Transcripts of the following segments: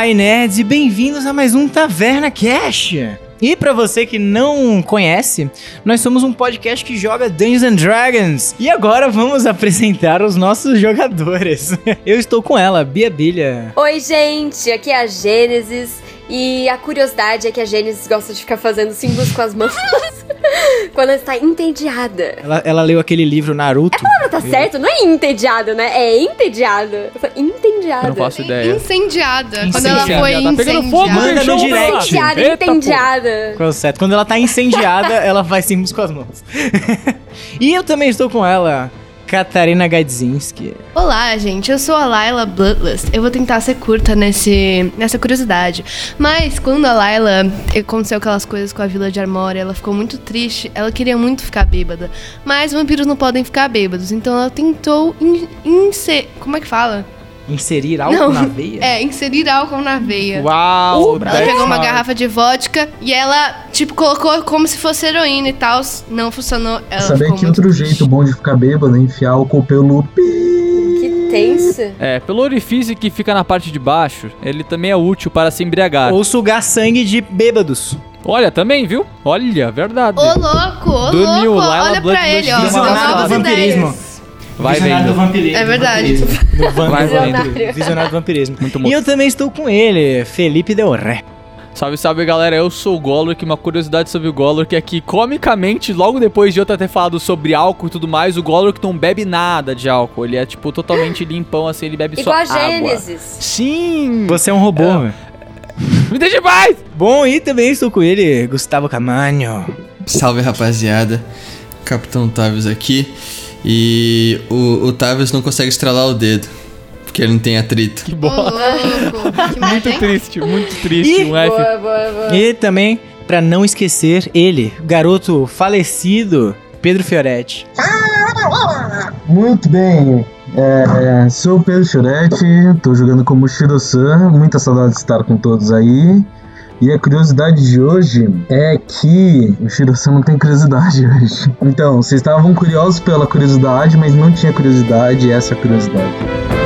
Olá, nerds, e bem-vindos a mais um Taverna Cash. E pra você que não conhece, nós somos um podcast que joga Dungeons and Dragons. E agora vamos apresentar os nossos jogadores. Eu estou com ela, Bia Bilha. Oi, gente, aqui é a Gênesis. E a curiosidade é que a Gênesis gosta de ficar fazendo símbolos com as mãos quando ela está entediada. Ela, ela leu aquele livro Naruto. A palavra tá certo? Não é entediada, né? É entediada. Eu falei, entediada. Eu não faço ideia. Incendiada. Quando Incendiada. ela foi Tá pegando fogo, incendiada. Manda no direct. Entediada, Eita, entediada. É certo? Quando ela tá incendiada, ela faz símbolos com as mãos. e eu também estou com ela, Katarina Gadzinski. Olá, gente. Eu sou a Layla Bloodless. Eu vou tentar ser curta nesse, nessa curiosidade. Mas quando a Layla aconteceu aquelas coisas com a Vila de Armória, ela ficou muito triste. Ela queria muito ficar bêbada. Mas vampiros não podem ficar bêbados. Então ela tentou in, inse- Como é que fala? Inserir álcool na veia? É, inserir álcool na veia. Uau! Ela that's pegou uma garrafa de vodka e ela, tipo, colocou como se fosse heroína e tal. Não funcionou. Ela Saber ficou que muito outro triste. jeito bom de ficar bêbado é enfiar álcool pelo tenso. É, pelo orifício que fica na parte de baixo, ele também é útil para se embriagar. Ou sugar sangue de bêbados. Olha, também, viu? Olha, verdade. Ô, louco, ô, Dormiu, louco. Laila Olha Blood pra ele, ó. Blood São Visionário do novas vampirismo. Vai Visionário do vendo. vampirismo. É verdade. Do van- Vai vendo. vampirismo. Visionário do vampirismo. Muito E bom. eu também estou com ele, Felipe Del Ré. Salve, salve, galera. Eu sou o Golurk. Uma curiosidade sobre o Golurk é que, comicamente, logo depois de eu ter falado sobre álcool e tudo mais, o Golurk não bebe nada de álcool. Ele é, tipo, totalmente limpão, assim, ele bebe Igual a só água. Gênesis. Sim! Você é um robô, É. velho. Me deixa em paz! Bom, e também estou com ele, Gustavo Camanho. Salve rapaziada, Capitão Tavius aqui. E o, o Tavius não consegue estralar o dedo, porque ele não tem atrito. Que boa. Que Muito triste, muito triste. Ih, um F. Boa, boa, boa. E também, pra não esquecer, ele, o garoto falecido, Pedro Fioretti. Muito bem. É, sou o Pedro Churete, tô jogando como Shiro-san. Muita saudade de estar com todos aí. E a curiosidade de hoje é que o Shiro-san não tem curiosidade hoje. Então, vocês estavam curiosos pela curiosidade, mas não tinha curiosidade, essa é a curiosidade.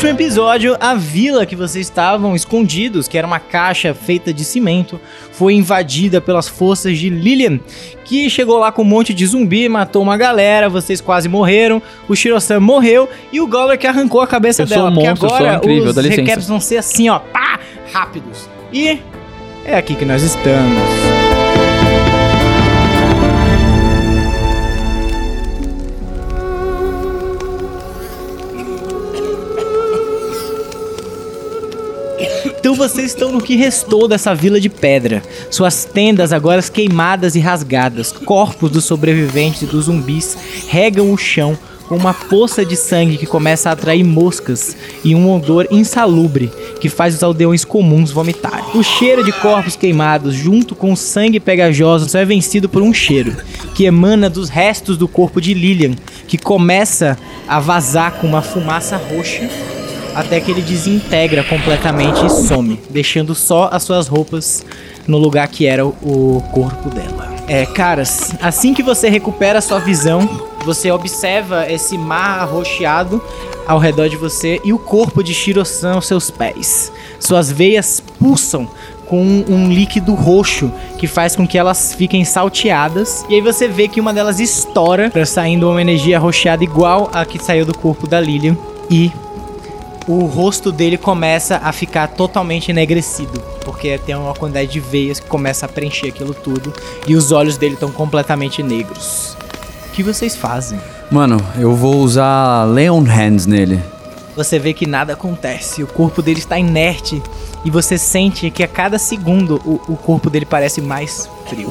No último episódio, a vila que vocês estavam escondidos, que era uma caixa feita de cimento, foi invadida pelas forças de Lilian, que chegou lá com um monte de zumbi, matou uma galera, vocês quase morreram, o Shiro-san morreu e o Goller que arrancou a cabeça Eu sou dela. um porque monstro, sou agora incrível, os recaps vão ser assim, ó, pá, rápidos. E é aqui que nós estamos. Vocês estão no que restou dessa vila de pedra. Suas tendas agora queimadas e rasgadas. Corpos dos sobreviventes e dos zumbis regam o chão com uma poça de sangue que começa a atrair moscas e um odor insalubre que faz os aldeões comuns vomitarem. O cheiro de corpos queimados junto com o sangue pegajoso só é vencido por um cheiro que emana dos restos do corpo de Lilian, que começa a vazar com uma fumaça roxa até que ele desintegra completamente e some, deixando só as suas roupas no lugar que era o- corpo dela. É, caras, assim que você recupera sua visão, você observa esse mar arroxeado ao redor de você e o corpo de Shiro-san aos seus pés. Suas veias pulsam com um líquido roxo que faz com que elas fiquem salteadas. E aí você vê que uma delas estoura, saindo uma energia arroxeada igual a que saiu do corpo da Lilian. E o rosto dele começa a ficar totalmente enegrecido, porque tem uma quantidade de veias que começa a preencher aquilo tudo e os olhos dele estão completamente negros. O que vocês fazem? Mano, eu vou usar Leon Hands nele. Você vê que nada acontece, o corpo dele está inerte e você sente que a cada segundo o, o corpo dele parece mais frio.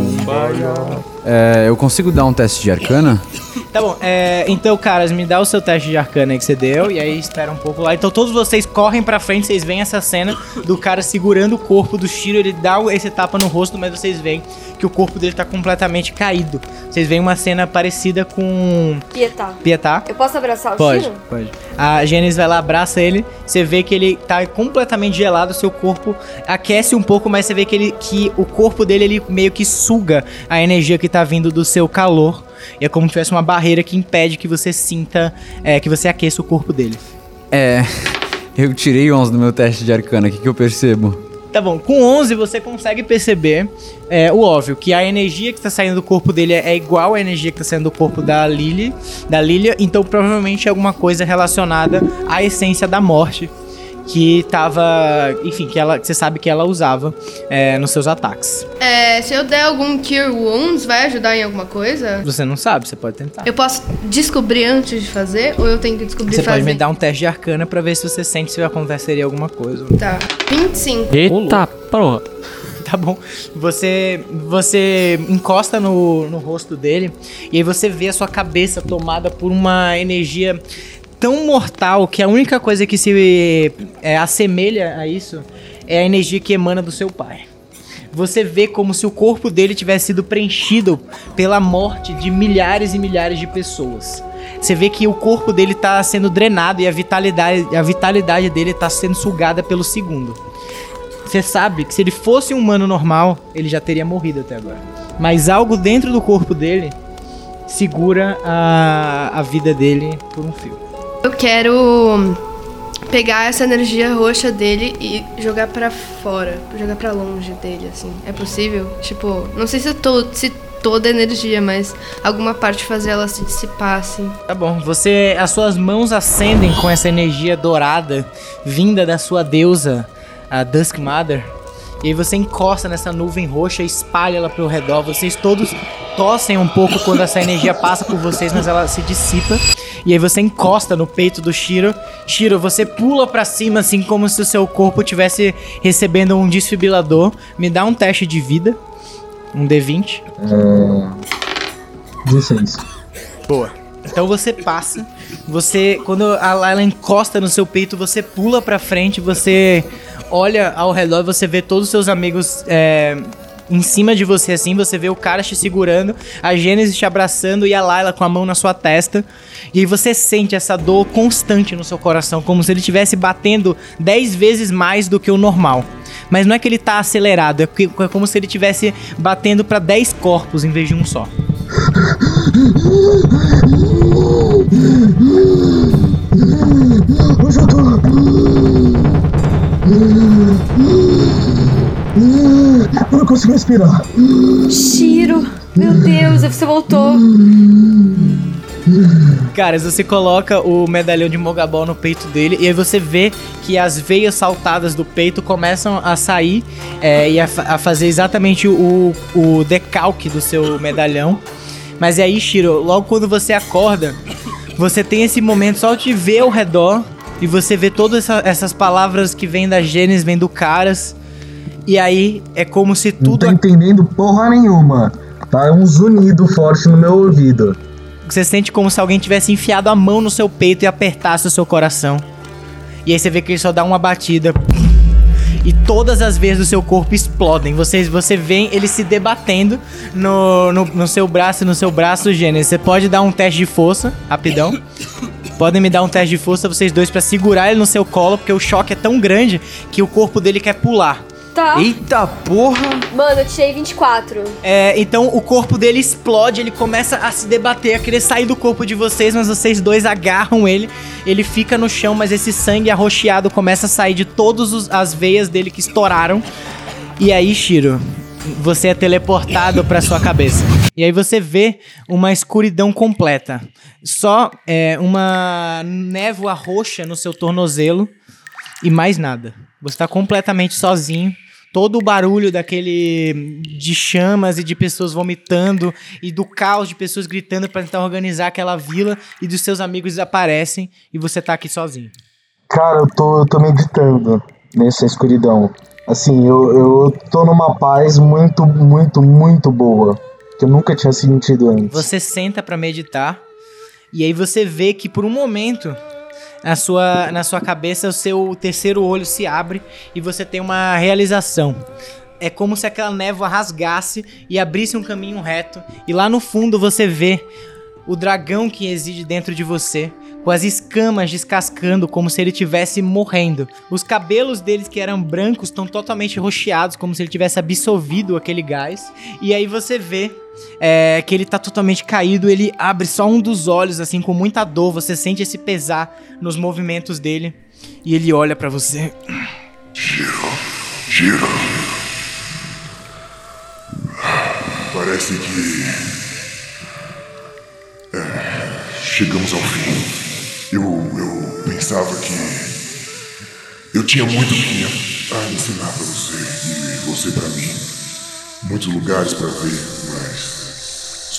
É, eu consigo dar um teste de arcana? Tá bom, é, então, caras, me dá o seu teste de arcana aí que você deu, e aí espera um pouco lá. Então todos vocês correm pra frente, vocês veem essa cena do cara segurando o corpo do Shiro, ele dá esse tapa no rosto, mas vocês veem que o corpo dele tá completamente caído. Vocês veem uma cena parecida com Pietá. Pietá. Eu posso abraçar o Pode, Shiro? pode. A Gênesis vai lá, abraça ele. Você vê que ele tá completamente gelado, seu corpo aquece um pouco, mas você vê que, ele, que o corpo dele ele meio que suga a energia que tá vindo do seu calor. E é como se tivesse uma barreira que impede que você sinta, é, que você aqueça o corpo dele. É. Eu tirei 11 no meu teste de arcana, o que, que eu percebo? Tá bom, com 11 você consegue perceber é, o óbvio, que a energia que tá saindo do corpo dele é igual à energia que tá saindo do corpo da Lily, da Lilia, então provavelmente é alguma coisa relacionada à essência da morte que tava, enfim, que ela, que você sabe que ela usava é, nos seus ataques. É, se eu der algum Cure Wounds, vai ajudar em alguma coisa? Você não sabe, você pode tentar. Eu posso descobrir antes de fazer ou eu tenho que descobrir Você fazer? pode me dar um teste de arcana pra ver se você sente se aconteceria alguma coisa. Tá. 25. Eita, porra. Tá bom. Você você encosta no, no rosto dele e aí você vê a sua cabeça tomada por uma energia tão mortal que a única coisa que se é, assemelha a isso é a energia que emana do seu pai. Você vê como se o corpo dele tivesse sido preenchido pela morte de milhares e milhares de pessoas. Você vê que o corpo dele tá sendo drenado e a vitalidade, a vitalidade dele tá sendo sugada pelo segundo. Você sabe que se ele fosse um humano normal, ele já teria morrido até agora. Mas algo dentro do corpo dele segura a, a vida dele por um fio. Eu quero pegar essa energia roxa dele e jogar pra fora, jogar pra longe dele, assim. É possível? Tipo, não sei se, to se toda a energia, mas alguma parte fazer ela se dissipar, assim. Tá bom, você. As suas mãos acendem com essa energia dourada vinda da sua deusa, a Dusk Mother. E aí você encosta nessa nuvem roxa e espalha ela pro redor. Vocês todos tossem um pouco quando essa energia passa por vocês, mas ela se dissipa. E aí você encosta no peito do Shiro. Shiro, você pula pra cima assim como se o seu corpo estivesse recebendo um desfibrilador. Me dá um teste de vida. Um D20. É... 16. Boa. Então você passa, você quando a Layla encosta no seu peito, você pula pra frente, você olha ao redor, você vê todos os seus amigos é, em cima de você assim, você vê o cara te segurando, a Gênesis te abraçando e a Layla com a mão na sua testa. E aí você sente essa dor constante no seu coração, como se ele estivesse batendo 10 vezes mais do que o normal. Mas não é que ele tá acelerado, é, é como se ele estivesse batendo pra 10 corpos em vez de um só. Eu já tô. Consigo respirar. Shiro, meu Deus, você voltou. Caras, você coloca o medalhão de Mogabol no peito dele e aí você vê que as veias saltadas do peito começam a sair é, e a, a fazer exatamente o, o decalque do seu medalhão. Mas e aí, Shiro, logo quando você acorda, você tem esse momento só de ver ao redor e você vê todas essa- essas palavras que vêm da Gênesis, vêm do Caras. E aí é como se Não tudo tô entendendo porra nenhuma. Tá um zunido forte no meu ouvido. Você sente como se alguém tivesse enfiado a mão no seu peito e apertasse o seu coração. E aí você vê que ele só dá uma batida. E todas as vezes do seu corpo explodem. Você, você vê ele se debatendo no, no, no seu braço, no seu braço, Gênesis. Você pode dar um teste de força, rapidão. Podem me dar um teste de força, vocês dois, pra segurar ele no seu colo, porque o choque é tão grande que o corpo dele quer pular. Tá. Eita porra! Mano, eu tirei 24. É, então o corpo dele explode, ele começa a se debater, a querer sair do corpo de vocês, mas vocês dois agarram ele. Ele fica no chão, mas esse sangue arroxeado começa a sair de todas as veias dele que estouraram. E aí, Shiro, você é teleportado pra sua cabeça. E aí você vê uma escuridão completa. Só é, uma névoa roxa no seu tornozelo e mais nada. Você tá completamente sozinho. Todo o barulho daquele de chamas e de pessoas vomitando e do caos de pessoas gritando pra tentar organizar aquela vila e dos seus amigos desaparecem e você tá aqui sozinho. Cara, eu tô, eu tô meditando nessa escuridão. Assim, eu, eu tô numa paz muito, muito, muito boa. Que eu nunca tinha sentido antes. Você senta pra meditar e aí você vê que por um momento na sua, na sua cabeça o seu terceiro olho se abre e você tem uma realização. É como se aquela névoa rasgasse e abrisse um caminho reto e lá no fundo você vê o dragão que reside dentro de você, com as escamas descascando como se ele estivesse morrendo. Os cabelos deles que eram brancos estão totalmente rocheados, como se ele tivesse absorvido aquele gás. E aí você vê é, que ele tá totalmente caído, ele abre só um dos olhos, assim, com muita dor. Você sente esse pesar nos movimentos dele. E ele olha pra você. Giro. Parece que. É, chegamos ao fim. Eu, eu pensava que. Eu tinha muito que a ensinar pra você e você pra mim. Muitos lugares pra ver, mas.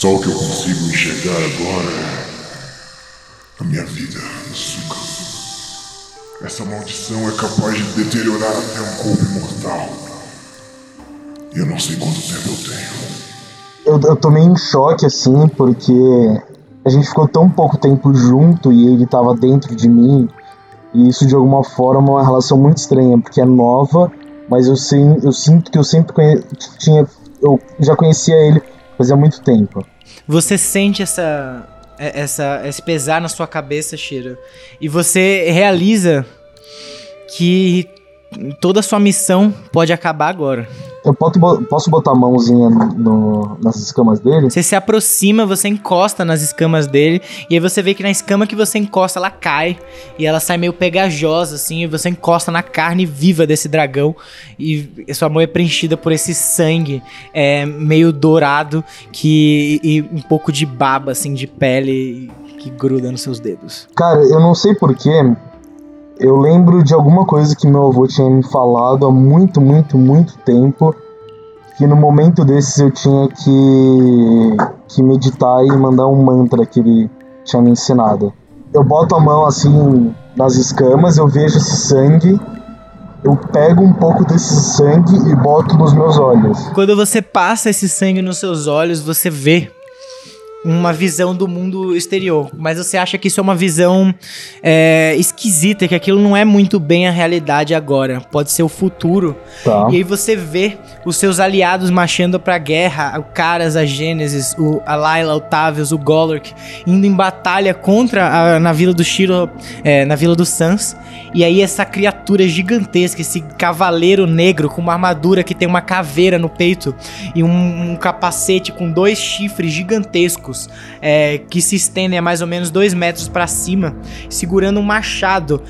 Só o que eu consigo enxergar agora é. A minha vida, Suka. Essa maldição é capaz de deteriorar até um corpo imortal. E eu não sei quanto tempo eu tenho. Eu, eu tomei em choque, assim, porque a gente ficou tão pouco tempo junto e ele tava dentro de mim. E isso, de alguma forma, é uma relação muito estranha, porque é nova, mas eu, sim, eu sinto que eu sempre conhe- tinha. Eu já conhecia ele fazia muito tempo. Você sente essa, é- essa, esse pesar na sua cabeça, Shiro. E você realiza que toda a sua missão pode acabar agora. Eu posso, bo- posso botar a mãozinha no- nas escamas dele? Você se aproxima, você encosta nas escamas dele, e aí você vê que na escama que você encosta, ela cai, e ela sai meio pegajosa, assim, e você encosta na carne viva desse dragão, e sua mão é preenchida por esse sangue é, meio dourado, que, e um pouco de baba, assim, de pele que gruda nos seus dedos. Cara, eu não sei porquê. Eu lembro de alguma coisa que meu avô tinha me falado há muito, muito, muito tempo. Que no momento desses eu tinha que, que meditar e mandar um mantra que ele tinha me ensinado. Eu boto a mão assim nas escamas, eu vejo esse sangue. Eu pego um pouco desse sangue e boto nos meus olhos. Quando você passa esse sangue nos seus olhos, você vê uma visão do mundo exterior. Mas você acha que isso é uma visão é, esquisita, que aquilo não é muito bem a realidade agora. Pode ser o futuro. Tá. E aí você vê os seus aliados marchando pra guerra, o Caras, a Gênesis, o, a Layla, o Tavius, o Golurk, indo em batalha contra a, na vila do Shiro, é, na vila do Sans. E aí essa criatura gigantesca, esse cavaleiro negro com uma armadura que tem uma caveira no peito e um, um capacete com dois chifres gigantescos é, que se estendem a mais ou menos dois metros pra cima, segurando um machado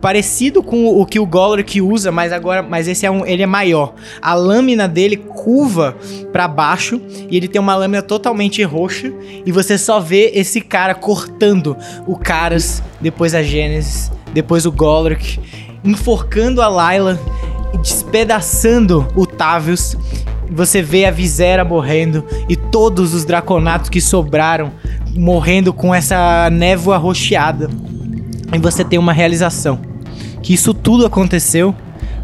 parecido com o que o Golurk usa, mas agora, mas esse é um, ele é maior. A lâmina dele curva pra baixo e ele tem uma lâmina totalmente roxa e você só vê esse cara cortando o Caras, depois a Gênesis, depois o Golurk, enforcando a Layla, despedaçando o Tavius. Você vê a Visera morrendo e todos os draconatos que sobraram morrendo com essa névoa rocheada. E você tem uma realização. Que isso tudo aconteceu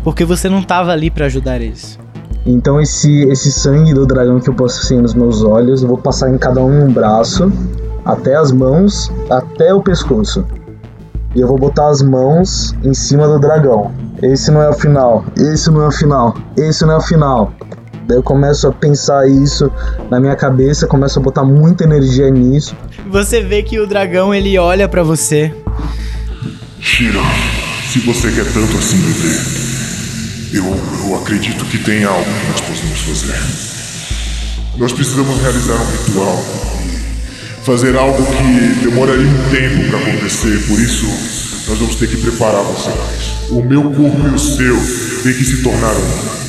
porque você não tava ali pra ajudar eles. Então esse, esse sangue do dragão que eu passei nos meus olhos, eu vou passar em cada um um braço, até as mãos, até o pescoço. E eu vou botar as mãos em cima do dragão. Esse não é o final, esse não é o final, esse não é o final. Daí eu começo a pensar isso na minha cabeça, começo a botar muita energia nisso. Você vê que o dragão ele olha pra você. Shiro, se você quer tanto assim viver, eu, eu acredito que tem algo que nós possamos fazer. Nós precisamos realizar um ritual e fazer algo que demoraria um tempo para acontecer, por isso nós vamos ter que preparar você mais. O meu corpo e o seu têm que se tornar um.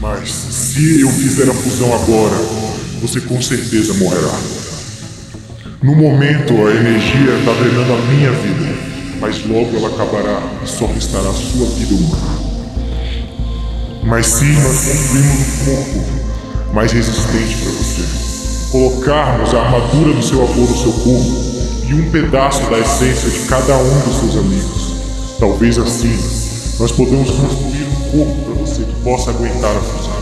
Mas se eu fizer a fusão agora, você com certeza morrerá. No momento, a energia está drenando a minha vida, mas logo ela acabará e só restará a sua vida humana. Mas se nós construímos um corpo mais resistente para você, colocarmos a armadura do seu avô no seu corpo e um pedaço da essência de cada um dos seus amigos, talvez assim nós podemos construir um corpo você que possa aguentar a fusão.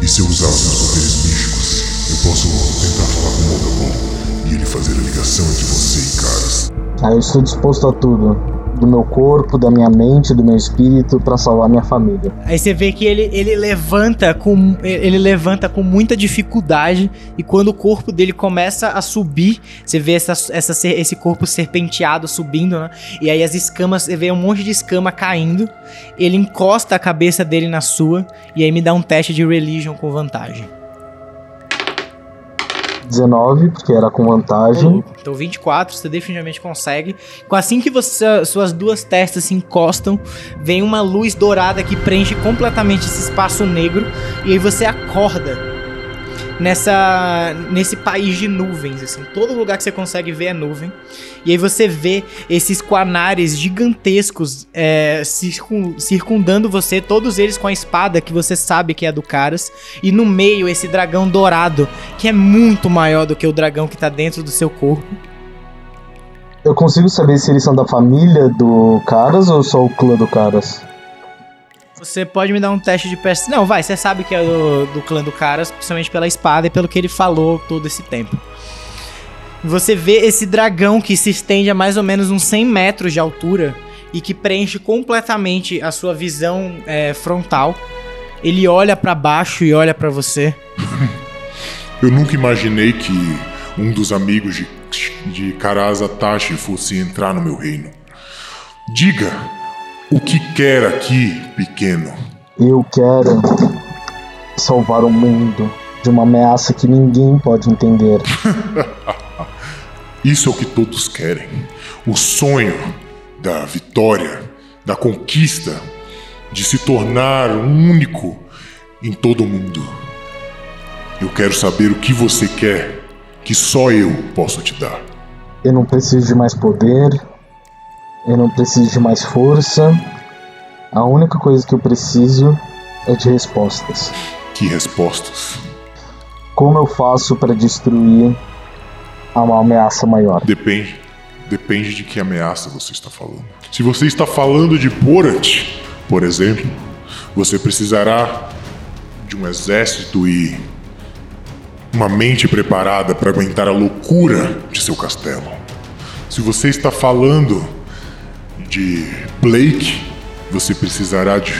E se eu usar os seus poderes místicos, eu posso tentar falar com o Mogabon e ele fazer a ligação entre você e Caras. Aí eu estou disposto a tudo. Do meu corpo, da minha mente, do meu espírito, para salvar minha família. Aí você vê que ele, ele levanta com ele levanta com muita dificuldade e quando o corpo dele começa a subir, você vê essa, essa, esse corpo serpenteado subindo, né? E aí as escamas, você vê um monte de escama caindo. Ele encosta a cabeça dele na sua e aí me dá um teste de religion com vantagem. 19, porque era com vantagem. Então 24, você definitivamente consegue. Assim que você- suas duas testas se encostam, vem uma luz dourada que preenche completamente esse espaço negro e aí você acorda nessa nesse país de nuvens, assim, todo lugar que você consegue ver é nuvem. E aí você vê esses quanares gigantescos é, circun- circundando você, todos eles com a espada que você sabe que é do Caras, e no meio esse dragão dourado, que é muito maior do que o dragão que tá dentro do seu corpo. Eu consigo saber se eles são da família do Caras ou só o clã do Caras? Você pode me dar um teste de percepção. Não, vai, você sabe que é do, do clã do Caras, principalmente pela espada e pelo que ele falou todo esse tempo. Você vê esse dragão que se estende a mais ou menos uns 100 metros de altura e que preenche completamente a sua visão é, frontal. Ele olha pra baixo e olha pra você. Eu nunca imaginei que um dos amigos de, de Karaza Tashi fosse entrar no meu reino. Diga o que quer aqui, pequeno. Eu quero salvar o mundo de uma ameaça que ninguém pode entender. Isso é o que todos querem. O sonho da vitória, da conquista, de se tornar um único em todo o mundo. Eu quero saber o que você quer, que só eu posso te dar. Eu não preciso de mais poder. Eu não preciso de mais força. A única coisa que eu preciso é de respostas. Que respostas? Como eu faço para destruir uma ameaça maior? Depende. Depende de que ameaça você está falando. Se você está falando de Borat, por exemplo, você precisará de um exército e uma mente preparada para aguentar a loucura de seu castelo. Se você está falando de Blake, você precisará de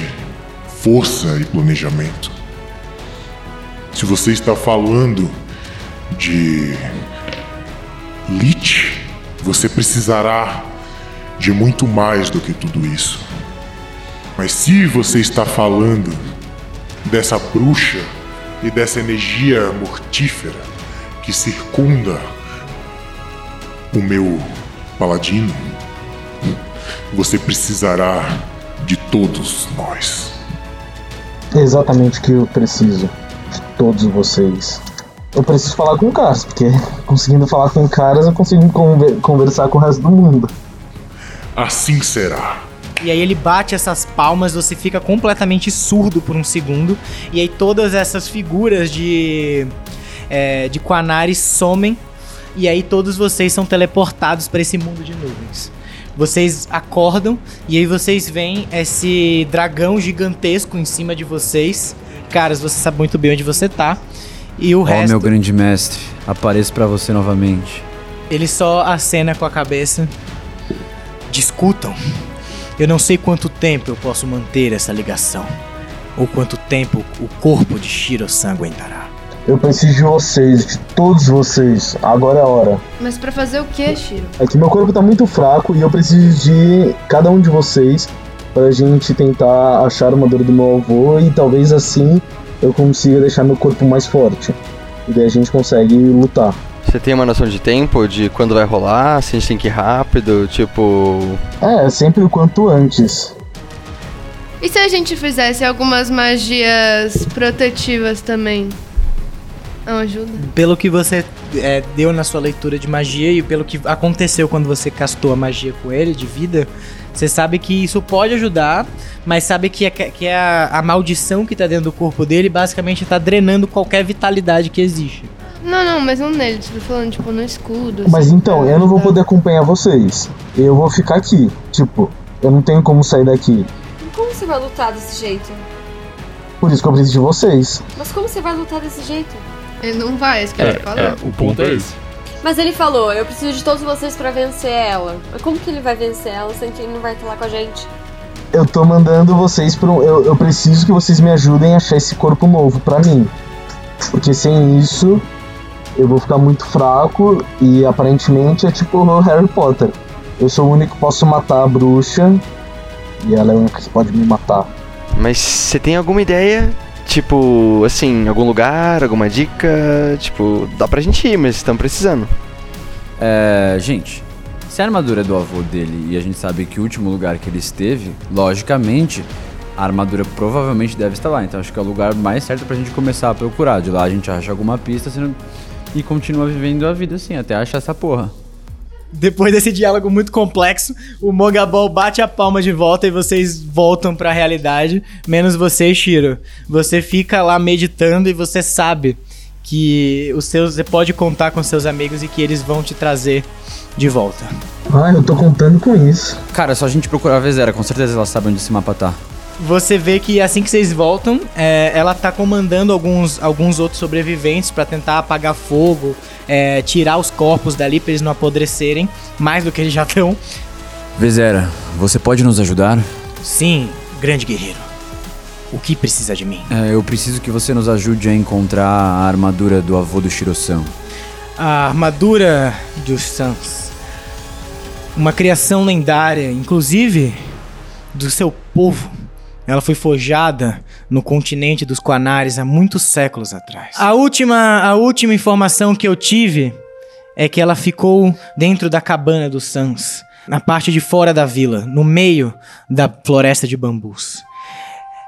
força e planejamento. Se você está falando de Lich, você precisará de muito mais do que tudo isso. Mas se você está falando dessa bruxa e dessa energia mortífera que circunda o meu paladino, você precisará de todos nós. É exatamente o que eu preciso de todos vocês. Eu preciso falar com caras, porque conseguindo falar com caras eu consigo conver- conversar com o resto do mundo. Assim será. E aí ele bate essas palmas, você fica completamente surdo por um segundo. E aí todas essas figuras de, é, de Quanaris somem. E aí todos vocês são teleportados para esse mundo de nuvens. Vocês acordam e aí vocês veem esse dragão gigantesco em cima de vocês. Caras, você sabe muito bem onde você tá. E o Ó, resto, meu grande mestre, apareço pra você novamente. ele só acena com a cabeça. Discutam. Eu não sei quanto tempo eu posso manter essa ligação. Ou quanto tempo o corpo de Shiro-san aguentará. Eu preciso de vocês, de todos vocês. Agora é a hora. Mas pra fazer o quê, Shiro? É que meu corpo tá muito fraco e eu preciso de cada um de vocês pra gente tentar achar a armadura do meu avô e talvez assim eu consiga deixar meu corpo mais forte. E daí a gente consegue lutar. Você tem uma noção de tempo, de quando vai rolar, se a gente tem que ir rápido, tipo. É, sempre o quanto antes. E se a gente fizesse algumas magias protetivas também? Não ajuda? Pelo que você é, deu na sua leitura de magia e pelo que aconteceu quando você castou a magia com ele, de vida, você sabe que isso pode ajudar, mas sabe que, é, que é a, a maldição que tá dentro do corpo dele basicamente tá drenando qualquer vitalidade que existe. Não, não, mas não nele. Tô falando, tipo, no escudo. Mas assim, então, pra eu não vou poder acompanhar vocês. Eu vou ficar aqui. Tipo, eu não tenho como sair daqui. Como você vai lutar desse jeito? Por isso que eu preciso de vocês. Mas como você vai lutar desse jeito? Ele não vai, é isso que ele falou. o ponto é esse. Mas ele falou, eu preciso de todos vocês pra vencer ela. Mas como que ele vai vencer ela, sendo que ele não vai estar lá com a gente? Eu tô mandando vocês pra um. Eu, eu preciso que vocês me ajudem a achar esse corpo novo pra mim. Porque sem isso, eu vou ficar muito fraco e aparentemente é tipo o Harry Potter. Eu sou o único que posso matar a bruxa. E ela é a única que pode me matar. Mas você tem alguma ideia Tipo, assim, algum lugar, alguma dica? Tipo, dá pra gente ir, mas estamos precisando. É, gente, se a armadura é do avô dele e a gente sabe que o último lugar que ele esteve, logicamente, a armadura provavelmente deve estar lá. Então acho que é o lugar mais certo pra gente começar a procurar. De lá a gente acha alguma pista senão- e continua vivendo a vida assim, até achar essa porra. Depois desse diálogo muito complexo, o Mogabol bate a palma de volta e vocês voltam pra realidade, menos você, Shiro. Você fica lá meditando e você sabe que os seus, você pode contar com seus amigos e que eles vão te trazer de volta. Ah, eu tô contando com isso. Cara, é só a gente procurar a Vezera, com certeza ela sabe onde esse mapa tá. Você vê que assim que vocês voltam, é, ela tá comandando alguns, alguns outros sobreviventes pra tentar apagar fogo, é, tirar os corpos dali pra eles não apodrecerem, mais do que eles já estão. Vezera, você pode nos ajudar? Sim, grande guerreiro. O que precisa de mim? É, eu preciso que você nos ajude a encontrar a armadura do avô do Shiro-san. A armadura dos Sans. Uma criação lendária, inclusive do seu povo. Ela foi forjada no continente dos Quanares há muitos séculos atrás. A última, a última informação que eu tive é que ela ficou dentro da cabana dos Sans, na parte de fora da vila, no meio da floresta de bambus.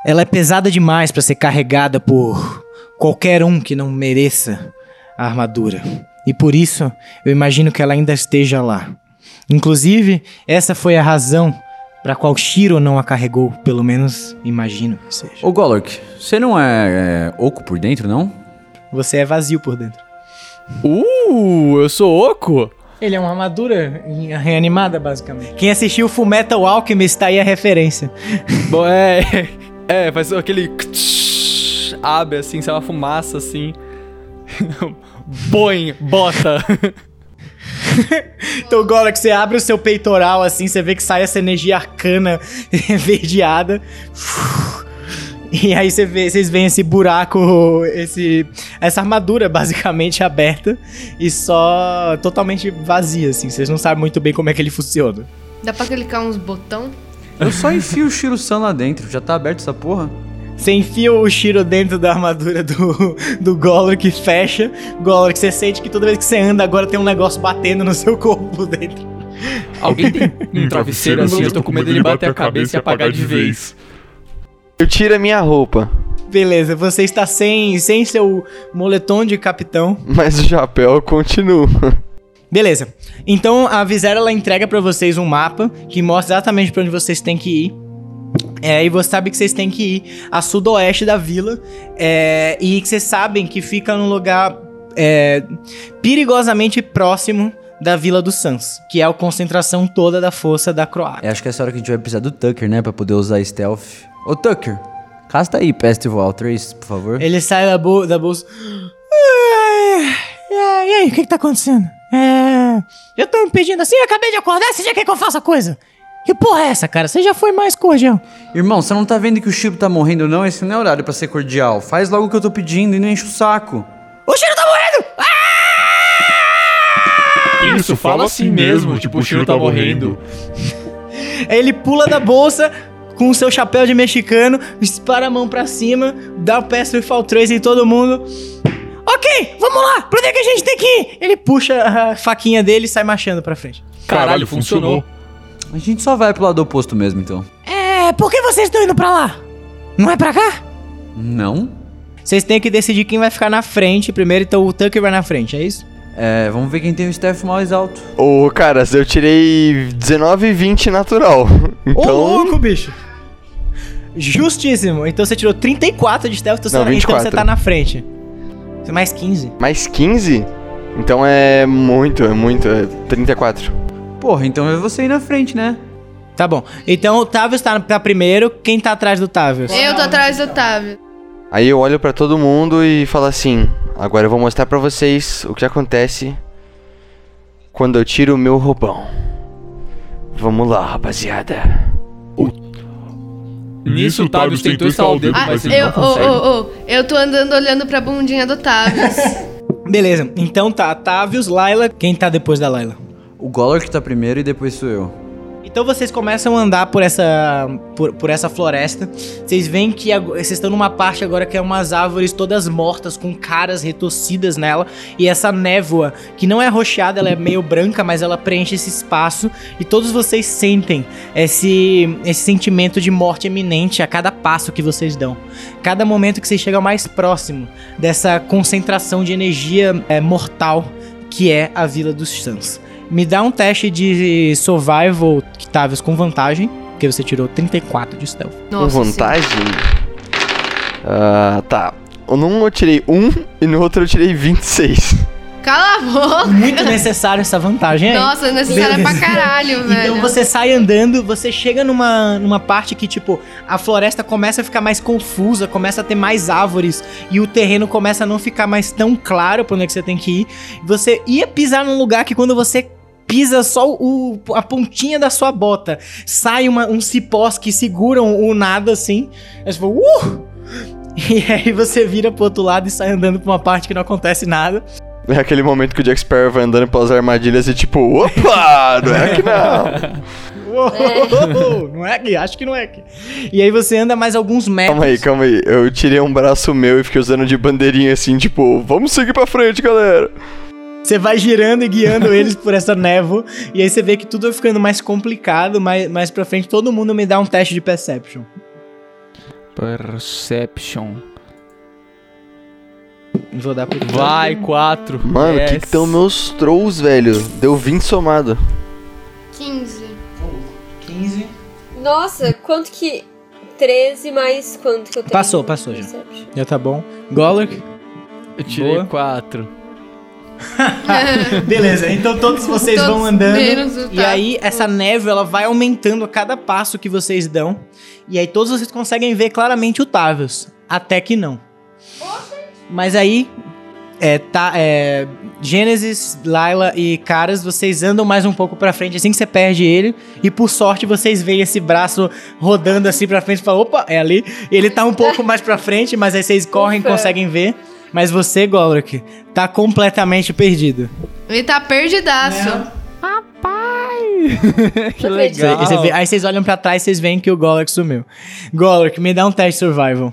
Ela é pesada demais para ser carregada por qualquer um que não mereça a armadura. E por isso, eu imagino que ela ainda esteja lá. Inclusive, essa foi a razão para qual Shiro não a carregou, pelo menos imagino que seja. Ô Golork, você não é, é oco por dentro, não? Você é vazio por dentro. Uh, eu sou oco? Ele é uma armadura reanimada, basicamente. Quem assistiu Full Metal Alchemist tá aí a referência. Bom, é. É, faz aquele. Abre assim, sai uma fumaça assim. Põe, bota. Então, Golok, você abre o seu peitoral assim, você vê que sai essa energia arcana verdeada. E aí você vê, vocês veem esse buraco, esse, essa armadura basicamente aberta e só totalmente vazia, assim. Vocês não sabem muito bem como é que ele funciona. Dá pra clicar uns botão? Eu só enfio o Shiro-san lá dentro, já tá aberto essa porra? Você enfia o Shiro dentro da armadura do, do Golok, fecha. Golok, você sente que toda vez que você anda agora tem um negócio batendo no seu corpo dentro. Alguém tem um travesseiro assim, eu tô com medo dele bater a cabeça e apagar de vez. Eu tiro a minha roupa, Beleza, você está sem, sem seu moletom de capitão. mas o chapéu continua. Beleza. Então a Visera ela entrega pra vocês um mapa que mostra exatamente pra onde vocês têm que ir. É, e você sabe que vocês têm que ir a sudoeste da vila. é, e que vocês sabem que fica num lugar é, perigosamente próximo da Vila do Sans, que é a concentração toda da força da Croácia. É, acho que é essa hora que a gente vai precisar do Tucker, né? Pra poder usar stealth. Ô Tucker, casta aí Festival 3, por favor. Ele sai da, bo da bolsa. É, é, e aí, o que, que tá acontecendo? É. Eu tô me pedindo assim, eu acabei de acordar, você já quer que eu faça coisa? Que porra é essa, cara? Você já foi mais cordial. Irmão, você não tá vendo que o Shiro tá morrendo, não? Esse não é horário pra ser cordial. Faz logo o que eu tô pedindo e não enche o saco. O Shiro tá morrendo! Isso, fala assim mesmo, tipo, o Shiro tá morrendo. Aí ele pula da bolsa com o seu chapéu de mexicano, dispara a mão pra cima, dá o e Fall 3 em todo mundo. Ok, vamos lá! Pra onde é que a gente tem que ir? Ele puxa a faquinha dele e sai marchando pra frente. Caralho, funcionou. A gente só vai pro lado oposto mesmo, então. É, por que vocês estão indo pra lá? Não é pra cá? Não? Vocês têm que decidir quem vai ficar na frente primeiro, então o Tucker vai na frente, é isso? É, vamos ver quem tem o staff mais alto. Ô, caras, eu tirei 19 e 20 natural. Ô, Então. louco, bicho! Justíssimo. Então você tirou 34 de stealth, então, Não, você- então 24. você tá na frente. Você mais 15. Mais 15? Então é muito, é muito, é 34. Porra, então é você ir na frente, né? Tá bom. Então o Tavius tá pra primeiro. Quem tá atrás do Tavius? Eu tô atrás do Otávio. Aí eu olho pra todo mundo e falo assim: agora eu vou mostrar pra vocês o que acontece quando eu tiro o meu roubão. Vamos lá, rapaziada. Nisso, o Tavius tentou estalar o dedo, Ah, mas ele eu, não ô, consegue. ô, ô, eu tô andando olhando pra bundinha do Otávio. Beleza. Então tá. Tavius, Laila. Quem tá depois da Laila? O Golor que tá primeiro e depois sou eu. Então vocês começam a andar por essa, por, por essa floresta. Vocês veem que vocês estão numa parte agora que é umas árvores todas mortas, com caras retorcidas nela. E essa névoa, que não é rocheada, ela é meio branca, mas ela preenche esse espaço. E todos vocês sentem esse, esse sentimento de morte iminente a cada passo que vocês dão. Cada momento que vocês chegam mais próximo dessa concentração de energia é, mortal que é a Vila dos Suns. Me dá um teste de survival, Tavius, com vantagem, porque você tirou 34 de stealth. Nossa, Com vantagem? Ah, tá. Num eu tirei 1 e no outro eu tirei 26. sim. Cala a boca. Muito necessário essa vantagem aí. Nossa, necessária pra caralho, velho. Então você sai andando, você chega numa, numa parte que, tipo, a floresta começa a ficar mais confusa, começa a ter mais árvores e o terreno começa a não ficar mais tão claro pra onde é que você tem que ir. Você ia pisar num lugar que quando você pisa só o, a pontinha da sua bota, sai uma, uns cipós que seguram o nada assim. Aí você fala, uh! E aí você vira pro outro lado e sai andando pra uma parte que não acontece nada. É aquele momento que o Jack Sparrow vai andando pelas armadilhas e tipo, opa, não é aqui não. Uou, Não é aqui, acho que não é aqui. E aí você anda mais alguns metros. Calma aí, calma aí. Eu tirei um braço meu e fiquei usando de bandeirinha assim, tipo, vamos seguir pra frente, galera. Você vai girando e guiando eles por essa névoa. E aí você vê que tudo vai ficando mais complicado. Mais, mais pra frente, todo mundo me dá um teste de perception. Perception. Vou dar pro Vai, 4. Mano, o que que estão meus trolls, velho? Deu 20 somado. 15. 15. Nossa, quanto que. 13 mais quanto que eu tenho? Passou, passou já. Perception? Já tá bom. Golok. Eu tirei Boa. 4. Beleza, então todos vocês Todos vão andando. E aí essa névoa ela vai aumentando a cada passo que vocês dão. E aí todos vocês conseguem ver claramente o Tavius. Até que não. Mas aí. É, tá, é, Gênesis, Laila e Caras, vocês andam mais um pouco pra frente assim que você perde ele. E por sorte vocês veem esse braço rodando assim pra frente e falam: opa, é ali. Ele tá um pouco mais pra frente, mas aí vocês correm e conseguem ver. Mas você, Golrick, tá completamente perdido. Ele tá perdidaço. que Não Aí legal. você vê- aí vocês olham pra trás e vocês veem que o Golrick sumiu. Golrick, me dá um teste survival.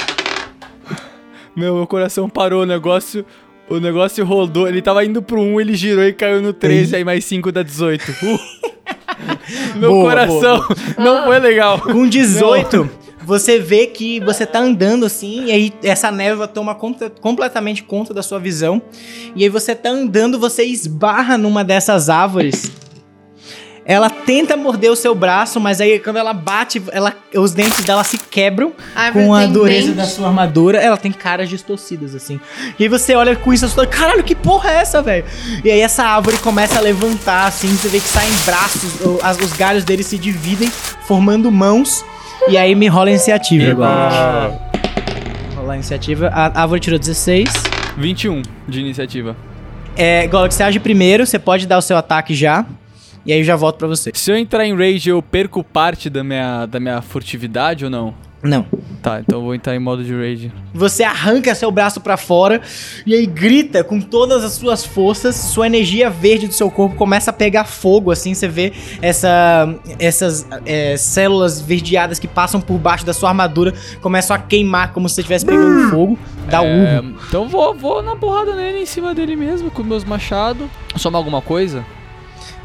Meu, meu coração parou, o negócio. O negócio rodou, ele tava indo pro 1, ele girou e caiu no 13, aí mais 5 dá 18. Uh. Meu Boa, coração não foi legal. Com 18, você vê que você tá andando assim, e aí essa névoa toma conta- completamente conta da sua visão. E aí você tá andando, você esbarra numa dessas árvores. Ela tenta morder o seu braço, mas aí quando ela bate, ela, os dentes dela se quebram A com a dureza dente. da sua armadura. Ela tem caras distorcidas, assim. E aí você olha com isso e fala, caralho, que porra é essa, velho? E aí essa árvore começa a levantar, assim, você vê que saem braços, os galhos dele se dividem, formando mãos. E aí me rola a iniciativa agora. Rolar a iniciativa. A árvore tirou 16. 21 de iniciativa. É, Golok, você age primeiro, você pode dar o seu ataque já. E aí eu já volto pra você. Se eu entrar em rage, eu perco parte da minha, da minha furtividade ou não? Não. Tá, então eu vou entrar em modo de rage. Você arranca seu braço pra fora e aí grita com todas as suas forças, sua energia verde do seu corpo começa a pegar fogo, assim, você vê essa, essas é, células verdeadas que passam por baixo da sua armadura começam a queimar como se você estivesse pegando fogo, dá É, urro. então vou, vou na porrada nele, em cima dele mesmo, com meus machados. Soma alguma coisa?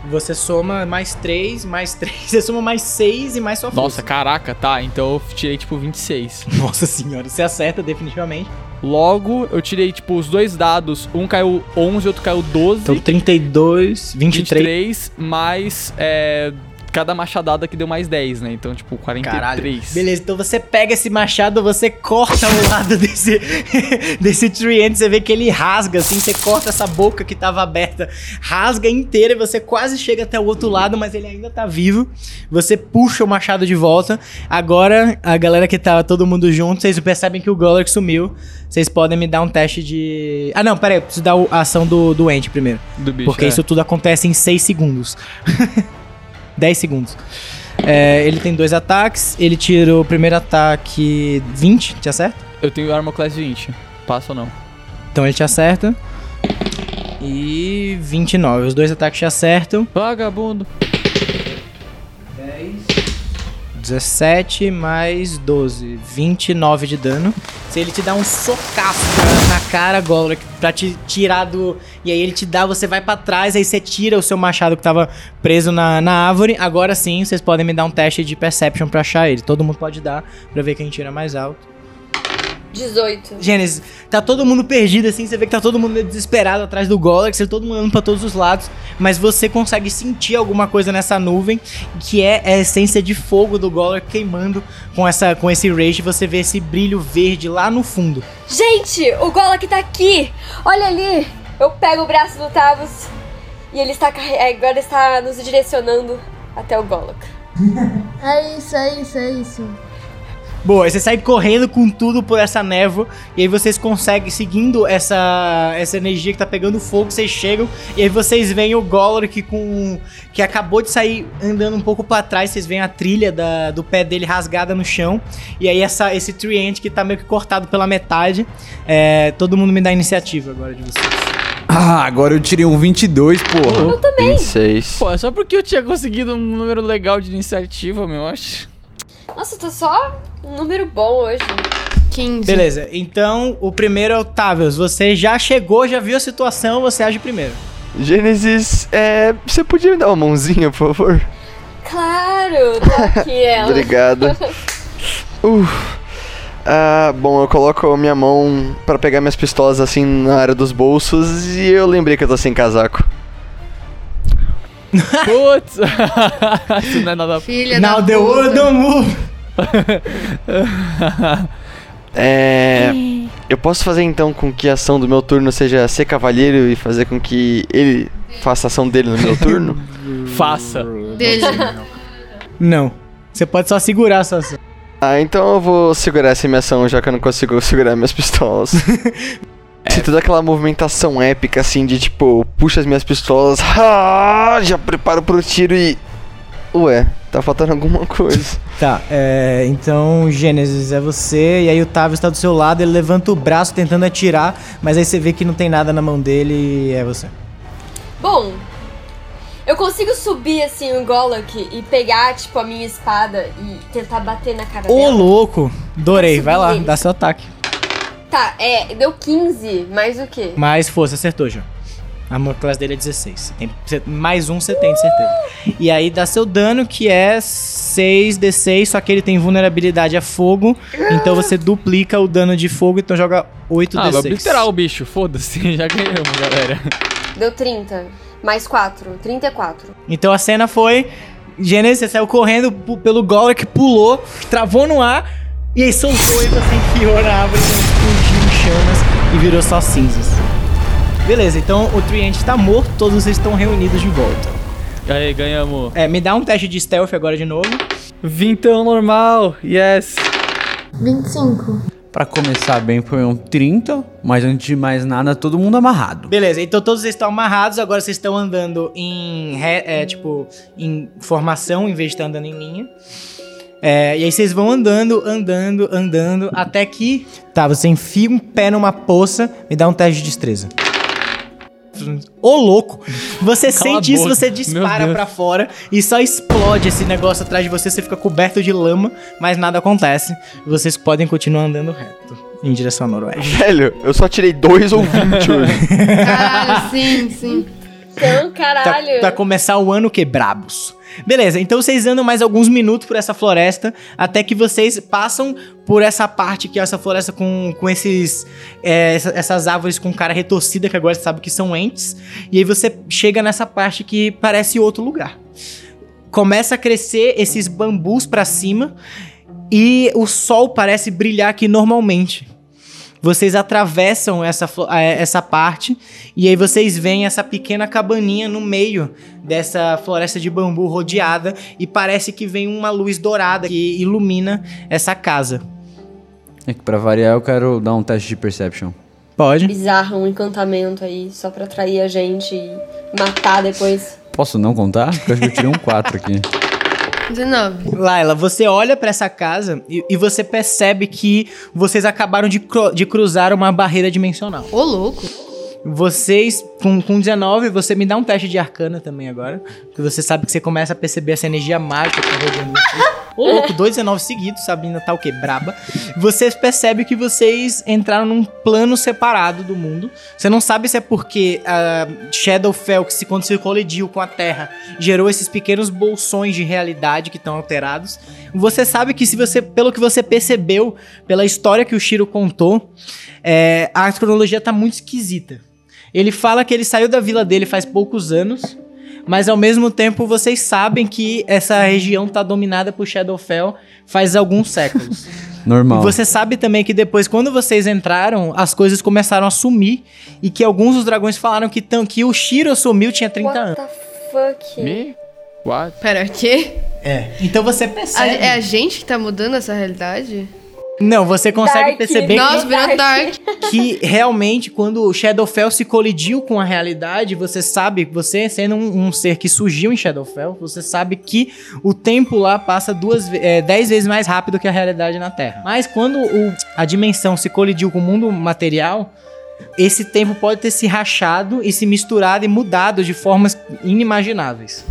Você soma mais 3, mais 3, você soma mais 6 e mais sua Nossa, força. caraca, tá. Então eu tirei tipo 26. Nossa senhora, você acerta definitivamente. Logo, eu tirei tipo os dois dados. Um caiu 11, outro caiu 12. Então 32, 23. 23, mais é, cada machadada que deu mais 10, né? Então, tipo, 43. Caralho. Beleza, então você pega esse machado, você corta o lado desse, desse Treant, você vê que ele rasga, assim, você corta essa boca que tava aberta, rasga inteira e você quase chega até o outro lado, mas ele ainda tá vivo. Você puxa o machado de volta. Agora, a galera que tava todo mundo junto, vocês percebem que o Golurk sumiu. Vocês podem me dar um teste de... Ah, não, pera aí, eu preciso dar a ação do doente primeiro. Do bicho. Porque é. isso tudo acontece em 6 segundos. 10 segundos. É, ele tem dois ataques. Ele tira o primeiro ataque 20, te acerta? Eu tenho Armor Class 20. Passa ou não? Então ele te acerta. E 29. Os dois ataques te acertam. Vagabundo. 17 mais 12, 29 de dano. Se ele te dá um socaço na, cara, Golok, pra te tirar do. E aí ele te dá, você vai pra trás, aí você tira o seu machado que tava preso na, na árvore. Agora sim, vocês podem me dar um teste de perception pra achar ele. Todo mundo pode dar pra ver quem tira mais alto. 18. Gênesis, tá todo mundo perdido assim, você vê que tá todo mundo meio desesperado atrás do tá todo mundo andando pra todos os lados, mas você consegue sentir alguma coisa nessa nuvem, que é a essência de fogo do Golem queimando com, essa, com esse rage, você vê esse brilho verde lá no fundo. Gente, o Golok tá aqui! Olha ali! Eu pego o braço do Tavos e ele está é, agora está nos direcionando até o Golok. É isso, é isso, é isso. Boa, aí você sai correndo com tudo por essa névoa, e aí vocês conseguem, seguindo essa, essa energia que tá pegando fogo, vocês chegam, e aí vocês veem o Goloric com. que acabou de sair andando um pouco pra trás, vocês veem a trilha da, do pé dele rasgada no chão, e aí essa, esse Trient que tá meio que cortado pela metade. É, todo mundo me dá iniciativa agora de vocês. Ah, agora eu tirei um 22, porra. 26. Pô, é só porque eu tinha conseguido um número legal de iniciativa, meu, eu acho. Nossa, tô só um número bom hoje. 15. Beleza, então o primeiro é o Tavius. Você já chegou, já viu a situação, você age primeiro. Gênesis, é. Você podia me dar uma mãozinha, por favor? Claro, tá aqui ela. Obrigado. Uh. Ah, bom, eu coloco a minha mão pra pegar minhas pistolas assim na área dos bolsos e eu lembrei que eu tô sem casaco. Putz! Isso não é nada. Filha Now da the world don't move. É. Eu posso fazer então com que a ação do meu turno seja ser cavalheiro e fazer com que ele faça a ação dele no meu turno? Faça. Dele. Não. Você pode só segurar a sua ação. Ah, então eu vou segurar essa minha ação já que eu não consigo segurar minhas pistolas. Se toda aquela movimentação épica assim de tipo, puxa as minhas pistolas, ah, já preparo pro tiro e. Ué, tá faltando alguma coisa. Tá, é, então Gênesis é você, e aí o Tavius está do seu lado, ele levanta o braço tentando atirar, mas aí você vê que não tem nada na mão dele e é você. Bom, eu consigo subir assim o Golok e pegar, tipo, a minha espada e tentar bater na cara Ô dela. louco! Adorei, vai lá, ele. dá seu ataque. Tá, é, deu 15, mais o quê? Mais força, acertou já. A armor class dele é 16. Você tem, você- mais um você tem, de certeza. E aí dá seu dano, que é 6d6, só que ele tem vulnerabilidade a fogo. Então você duplica o dano de fogo, então joga 8d6. Ah, vai obliterar o bicho, foda-se, já ganhamos, galera. Deu 30, mais 4, 34. Então a cena foi. Gênesis, você saiu correndo pelo Golek, pulou, travou no ar, e aí soltou e você enfiou na árvore, então chamas e virou só cinzas. Beleza, então o Trient está morto, todos vocês estão reunidos de volta. Aí, ganhamos. É, me dá um teste de stealth agora de novo. Vintão normal, yes. 25. Pra começar bem foi um 30, mas antes de mais nada, todo mundo amarrado. Beleza, então todos vocês estão amarrados, agora vocês estão andando em, é, tipo, em formação, em vez de estar andando em linha. É, e aí vocês vão andando, andando, andando, até que... Tá, você enfia um pé numa poça, me dá um teste de destreza. Ô, louco! Você Cala sente isso, você dispara pra fora e só explode esse negócio atrás de você, você fica coberto de lama, mas nada acontece. Vocês podem continuar andando reto, em direção ao noroeste. Velho, eu só tirei 2 ou 20 hoje. Caralho, sim, sim. Então, Pra, caralho. pra começar o ano quebrabos. Beleza, então vocês andam mais alguns minutos por essa floresta, até que vocês passam por essa parte que é essa floresta com, com esses é, essa- essas árvores com cara retorcida, que agora você sabe que são entes. E aí você chega nessa parte que parece outro lugar. Começa a crescer esses bambus pra cima e o sol parece brilhar aqui normalmente. Vocês atravessam essa, essa parte e aí vocês veem essa pequena cabaninha no meio dessa floresta de bambu rodeada e parece que vem uma luz dourada que ilumina essa casa. É que pra variar eu quero dar um teste de perception. Pode? Bizarro um encantamento aí, só pra atrair a gente e matar depois. Posso não contar? Porque eu acho que eu tirei um 4 aqui. 19. Laila, você olha pra essa casa e, e você percebe que vocês acabaram de, cru- de cruzar uma barreira dimensional. Ô, louco. Vocês, com, com 19, você me dá um teste de arcana também agora. Porque você sabe que você começa a perceber essa energia mágica carregando vocês. Ô, louco, dois 19 seguidos, Sabrina tá o quê? Braba. Vocês percebem que vocês entraram num plano separado do mundo. Você não sabe se é porque a Shadowfell, que se, quando se colidiu com a Terra, gerou esses pequenos bolsões de realidade que estão alterados. Você sabe que se você, pelo que você percebeu, pela história que o Shiro contou, é, a cronologia tá muito esquisita. Ele fala que ele saiu da vila dele faz poucos anos, mas ao mesmo tempo vocês sabem que essa região tá dominada por Shadowfell faz alguns séculos. Normal. E você sabe também que depois, quando vocês entraram, as coisas começaram a sumir e que alguns dos dragões falaram que, tão, que o Shiro sumiu tinha 30 What anos. the fuck? Me? What? Pera, o quê? É. Então você A- percebe. é a gente que tá mudando essa realidade? Não, você consegue Dark. perceber Nossa, virou Dark. que realmente quando o Shadowfell se colidiu com a realidade, você sabe, você sendo um, um ser que surgiu em Shadowfell, você sabe que o tempo lá passa duas, é, dez vezes mais rápido que a realidade na Terra. Mas quando o- a dimensão se colidiu com o mundo material, esse tempo pode ter se rachado e se misturado e mudado de formas inimagináveis.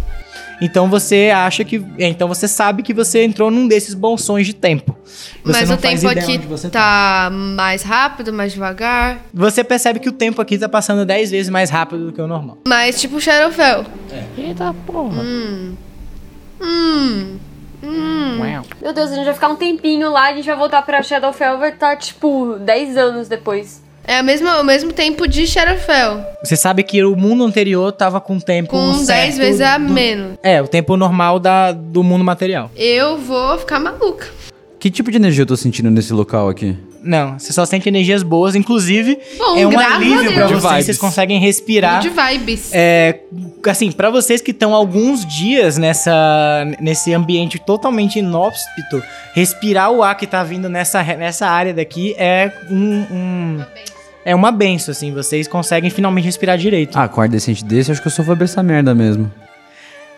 Então você acha que. Então você sabe que você entrou num desses bolsões de tempo. Você Mas não o tempo aqui você tá mais rápido, mais devagar. Você percebe que o tempo aqui tá passando 10 vezes mais rápido do que o normal. Mas tipo Shadowfell. Eita porra. Hum. Hum. Meu Deus, a gente vai ficar um tempinho lá, a gente vai voltar pra Shadowfell, vai estar, tipo, 10 anos depois. É o mesmo, o mesmo tempo de Shadowfell. Você sabe que o mundo anterior tava com tempo Com certo 10 vezes a do- menos. É, o tempo normal da, do mundo material. Eu vou ficar maluca. Que tipo de energia eu tô sentindo nesse local aqui? Não, você só sente energias boas, inclusive Bom, é um a alívio pra Deus. vocês, Vibes. vocês conseguem respirar. De vibes. É, assim, pra vocês que estão alguns dias nessa, nesse ambiente totalmente inóspito, respirar o ar que tá vindo nessa, nessa área daqui é um, um- é uma benção, assim, vocês conseguem finalmente respirar direito. Ah, com ar decente desse, acho que eu só vou ver essa merda mesmo.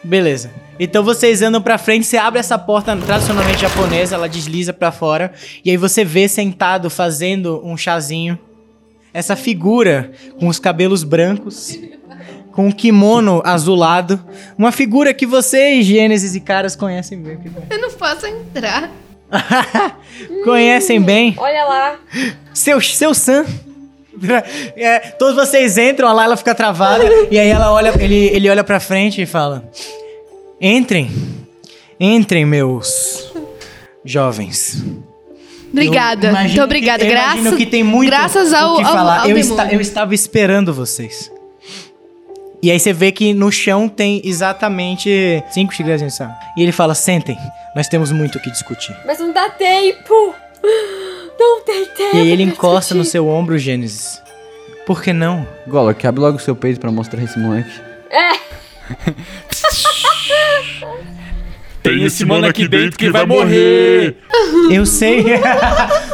Beleza. Então vocês andam pra frente, você abre essa porta tradicionalmente japonesa, ela desliza pra fora, e aí você vê sentado fazendo um chazinho essa figura com os cabelos brancos, com um kimono azulado, uma figura que vocês, Gênesis e caras conhecem bem. Eu não posso entrar. conhecem bem. Olha lá. Seu, seu Sam. É, todos vocês entram, a Layla fica travada, e aí ela olha, ele, ele olha pra frente e fala: Entrem, entrem, meus jovens. Obrigada. Eu imagino Muito obrigada. que- eu Graças, que tem muito graças ao, o que ao, falar. ao eu, demônio. esta- eu estava esperando vocês. E aí você vê que no chão tem exatamente cinco xícaras de sal. E ele fala: Sentem, nós temos muito o que discutir. Mas não dá tempo. Não tem tempo. E aí ele encosta no seu ombro, Gênesis. Por que não? Gola, que abre logo o seu peito pra mostrar esse moleque. É. Tem esse mano aqui dentro que vai morrer. Eu sei.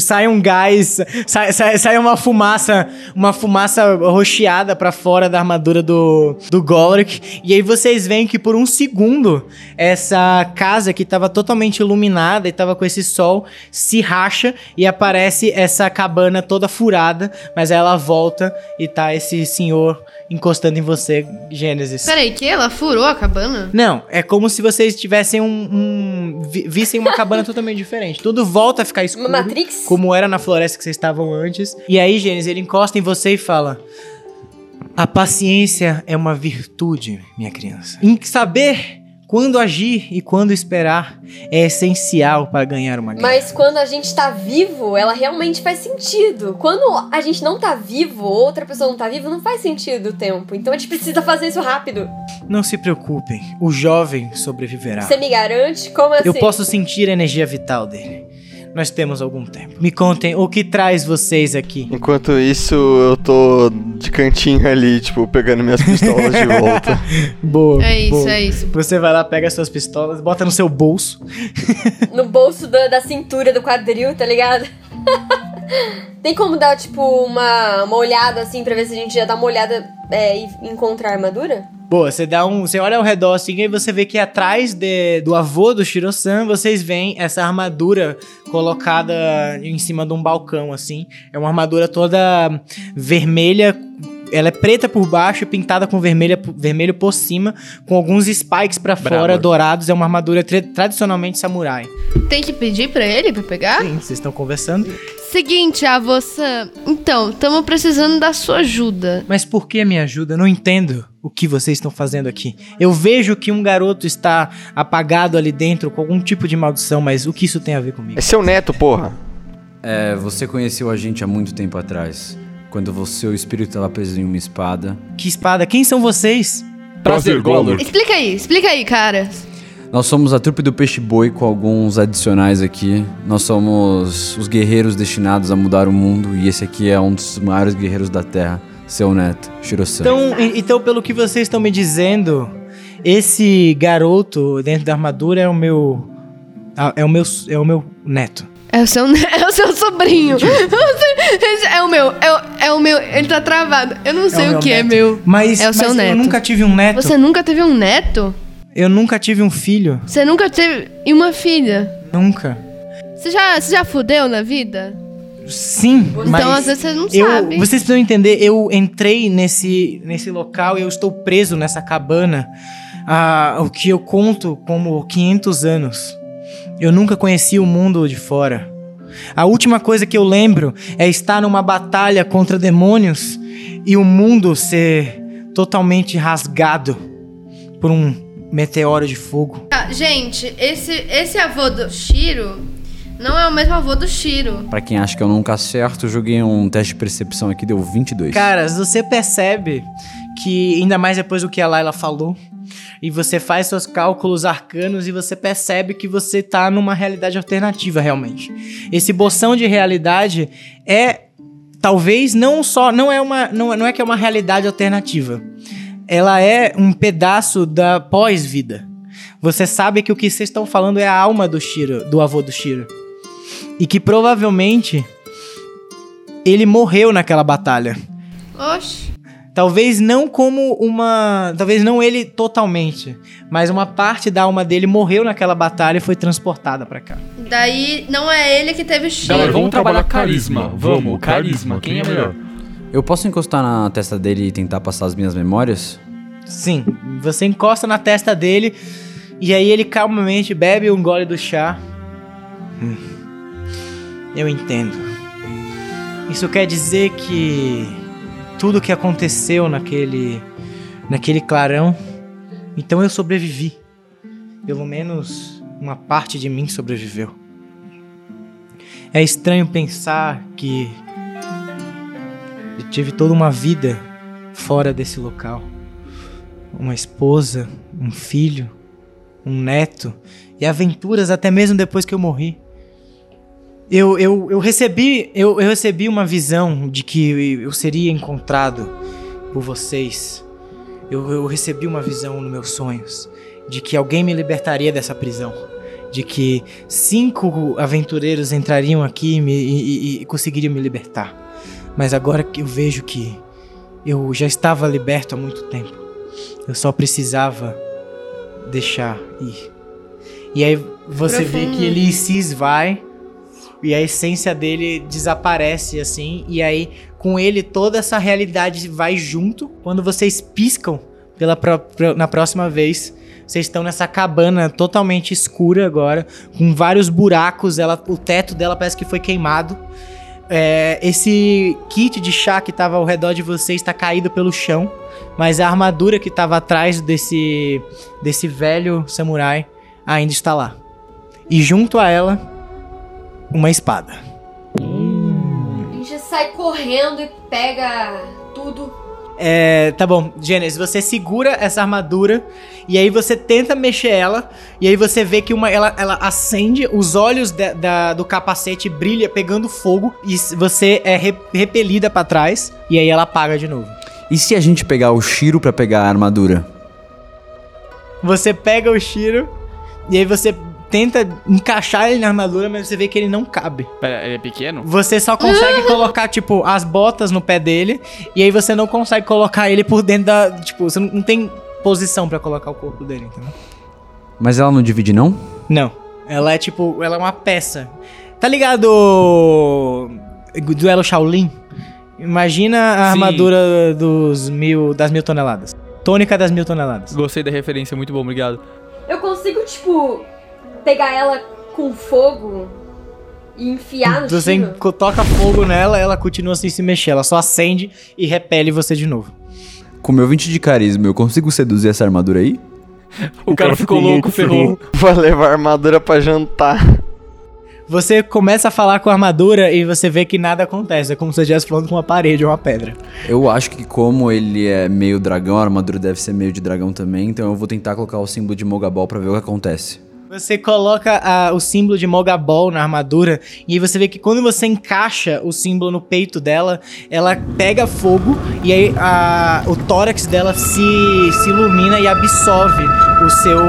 sai um gás, sai, sai, sai uma fumaça, uma fumaça rocheada pra fora da armadura do, do Golric. E aí vocês veem que por um segundo essa casa que tava totalmente iluminada e tava com esse sol se racha e aparece essa cabana toda furada, mas aí ela volta e tá esse senhor encostando em você, Gênesis. Peraí, que? Ela furou a cabana? Não, é como se vocês tivessem um. um- vi- vissem uma cabana totalmente diferente. Tudo volta a ficar escuro. Uma Matrix? Como era na floresta que vocês estavam antes. E aí, Gênesis, ele encosta em você e fala: A paciência é uma virtude, minha criança. Em saber quando agir e quando esperar é essencial para ganhar uma guerra. Mas quando a gente tá vivo, ela realmente faz sentido. Quando a gente não tá vivo, outra pessoa não tá viva, não faz sentido o tempo. Então a gente precisa fazer isso rápido. Não se preocupem, o jovem sobreviverá. Você me garante? Como assim? Eu posso sentir a energia vital dele. Nós temos algum tempo. Me contem o que traz vocês aqui. Enquanto isso, eu tô de cantinho ali, tipo, pegando minhas pistolas de volta. Boa. É isso, boa. é isso. Você vai lá, pega suas pistolas, bota no seu bolso. No bolso da, da cintura do quadril, tá ligado? Tem como dar, tipo, uma, uma olhada assim pra ver se a gente já dá uma olhada é, e encontra a armadura? Boa, você dá um. Você olha ao redor assim e você vê que atrás de- do avô do Shiro-san, vocês veem essa armadura colocada em cima de um balcão, assim. É uma armadura toda vermelha. Ela é preta por baixo e pintada com vermelha, vermelho por cima, com alguns spikes pra Brabo. fora, dourados. É uma armadura tra- tradicionalmente samurai. Tem que pedir pra ele pra pegar? Sim, vocês estão conversando. Seguinte, a você. Então, estamos precisando da sua ajuda. Mas por que me ajuda? Eu não entendo o que vocês estão fazendo aqui. Eu vejo que um garoto está apagado ali dentro com algum tipo de maldição, mas o que isso tem a ver comigo? É seu neto, porra. É, você conheceu a gente há muito tempo atrás. Quando o seu espírito estava preso em uma espada. Que espada? Quem são vocês? Prazer, Golur. Explica aí, explica aí, cara. Nós somos a trupe do Peixe Boi com alguns adicionais aqui. Nós somos os guerreiros destinados a mudar o mundo e esse aqui é um dos maiores guerreiros da Terra, seu neto, Shiro-san. Então, e- então, pelo que vocês estão me dizendo, esse garoto dentro da armadura é o meu. ah, É o meu, é o meu neto. É o seu, é o seu sobrinho. É o meu, é o, é o meu. Ele tá travado. Eu não sei o, meu que é neto. meu. Mas, É o seu mas neto. eu nunca tive um neto. Você nunca teve um neto? Eu nunca tive um filho. Você nunca teve. E uma filha? Nunca. Você já, você já fudeu na vida? Sim, Então, mas às vezes, você não eu, sabe. Vocês precisam entender, eu entrei nesse, nesse local e eu estou preso nessa cabana há o que eu conto como 500 anos. Eu nunca conheci o mundo de fora. A última coisa que eu lembro é estar numa batalha contra demônios e o mundo ser totalmente rasgado por um meteoro de fogo. Ah, gente, esse, esse avô do Shiro não é o mesmo avô do Shiro. Pra quem acha que eu nunca acerto, eu joguei um teste de percepção aqui, deu 22. Caras, você percebe que, ainda mais depois do que a Layla falou, e você faz seus cálculos arcanos e você percebe que você tá numa realidade alternativa, realmente. Esse boção de realidade é talvez não só não é uma não, não é que é uma realidade alternativa. Ela é um pedaço da pós-vida. Você sabe que o que vocês estão falando é a alma do Shiro, do avô do Shiro. E que provavelmente ele morreu naquela batalha. Oxi. Talvez não como uma. Talvez não ele totalmente. Mas uma parte da alma dele morreu naquela batalha e foi transportada pra cá. Daí não é ele que teve Shiro. Galera, vamos trabalhar carisma. Vamos, carisma. Quem é melhor? Eu posso encostar na testa dele e tentar passar as minhas memórias? Sim, você encosta na testa dele e aí ele calmamente bebe um gole do chá. Hum, Eu entendo. Isso quer dizer que tudo que aconteceu naquele naquele clarão, então eu sobrevivi. Pelo menos uma parte de mim sobreviveu. É estranho pensar que eu tive toda uma vida fora desse local uma esposa, um filho, um neto e aventuras até mesmo depois que eu morri. Eu, eu, eu recebi eu, eu recebi uma visão de que eu seria encontrado por vocês. Eu, eu recebi uma visão nos meus sonhos de que alguém me libertaria dessa prisão. De que cinco aventureiros entrariam aqui e, me- e- e- e conseguiriam me libertar. Mas agora que eu vejo que eu já estava liberto há muito tempo. Eu só precisava deixar ir. E aí você vê Profundo. que ele se esvai e a essência dele desaparece assim. E aí com ele toda essa realidade vai junto. Quando vocês piscam pela na próxima vez, vocês estão nessa cabana totalmente escura agora, com vários buracos. Ela, o teto dela parece que foi queimado. É, esse kit de chá que tava ao redor de vocês está caído pelo chão, mas a armadura que tava atrás desse desse velho samurai ainda está lá. E junto a ela, uma espada. A gente sai correndo e pega tudo. É, tá bom, Gênesis, você segura essa armadura e aí você tenta mexer ela e aí você vê que uma, ela, ela acende, os olhos da- da- do capacete brilha pegando fogo e você é re- repelida pra trás e aí ela apaga de novo. E se a gente pegar o Shiro pra pegar a armadura? Você pega o Shiro e aí você tenta encaixar ele na armadura, mas você vê que ele não cabe. Pera, ele é pequeno? Você só consegue colocar, tipo, as botas no pé dele. E aí você não consegue colocar ele por dentro da. Tipo, você não, tem posição pra colocar o corpo dele, entendeu? Mas ela não divide, não? Não. Ela é tipo. Ela é uma peça. Tá ligado? Duelo Shaolin? Imagina a Sim. armadura dos mil, das mil toneladas. Tônica das mil toneladas. Gostei da referência, muito bom, obrigado. Eu consigo, tipo, pegar ela com fogo e enfiar no Você enco- toca fogo nela, ela continua sem se mexer. Ela só acende e repele você de novo. Com meu 20 de carisma, eu consigo seduzir essa armadura aí? O, cara, ficou louco, ferrou. Vai levar a armadura pra jantar. Você começa a falar com a armadura e você vê que nada acontece. É como se você estivesse falando com uma parede ou uma pedra. Eu acho que como ele é meio dragão, a armadura deve ser meio de dragão também, então eu vou tentar colocar o símbolo de Mogaball pra ver o que acontece. Você coloca a- o símbolo de Mogabol na armadura e aí você vê que quando você encaixa o símbolo no peito dela, ela pega fogo e aí a- o tórax dela se, se ilumina e absorve o seu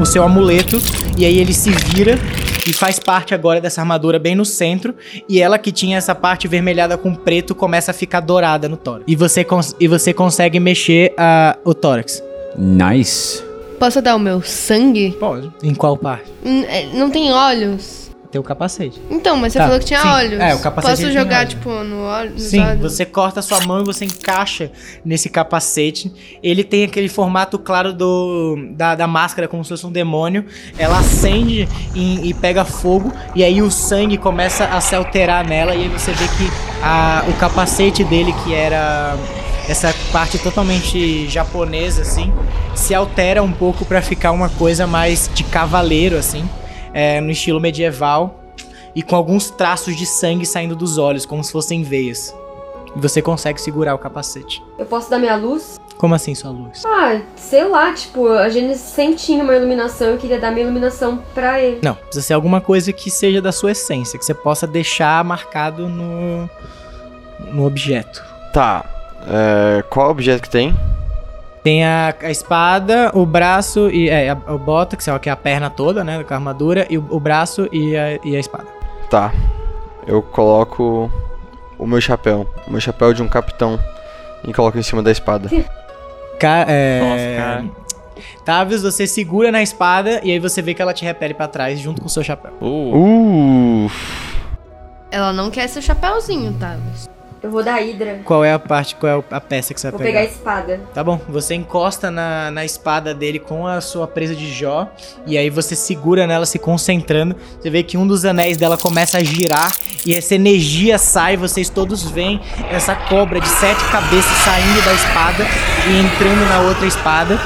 o seu amuleto e aí ele se vira e faz parte agora dessa armadura bem no centro e ela que tinha essa parte vermelhada com preto começa a ficar dourada no tórax. E você e você consegue mexer a- o tórax. Nice. Posso dar o meu sangue? Pode. Em qual parte? Hum, é, Não tem olhos? Tem o capacete. Então, mas você Tá, falou que tinha sim. olhos. É, o capacete Posso tem jogar, olhos. tipo, no olho, nos Sim, olhos? você corta a sua mão e você encaixa nesse capacete. Ele tem aquele formato claro do, da, da máscara, como se fosse um demônio. Ela acende e, e pega fogo, e aí o sangue começa a se alterar nela, e aí você vê que a, o capacete dele, que era essa parte totalmente japonesa, assim, se altera um pouco pra ficar uma coisa mais de cavaleiro, assim, é, no estilo medieval e com alguns traços de sangue saindo dos olhos, como se fossem veias. E você consegue segurar o capacete. Eu posso dar minha luz? Como assim, sua luz? Ah, sei lá, tipo, a Gênesis sempre tinha uma iluminação, eu queria dar minha iluminação pra ele. Não, precisa ser alguma coisa que seja da sua essência, que você possa deixar marcado no, no objeto. Tá. É, qual objeto que tem? Tem a, a espada, o braço e é, a, o bota, que é a- que é a perna toda, né, com a armadura, e o, o braço e a, e a espada. Tá. Eu coloco o meu chapéu. O meu chapéu de um capitão. E coloco em cima da espada. Ca é... Nossa, cara. Tavius, você segura na espada e aí você vê que ela te repele pra trás junto com o seu chapéu. Uh, Uh. Ela não quer seu chapéuzinho, tá? Eu vou dar Hydra. Qual é a parte, qual é a peça que você vai Vou pegar? pegar a espada. Tá bom, você encosta na, na espada dele com a sua presa de Jó, e aí você segura nela se concentrando. Você vê que um dos anéis dela começa a girar, e essa energia sai, vocês todos veem essa cobra de sete cabeças saindo da espada e entrando na outra espada.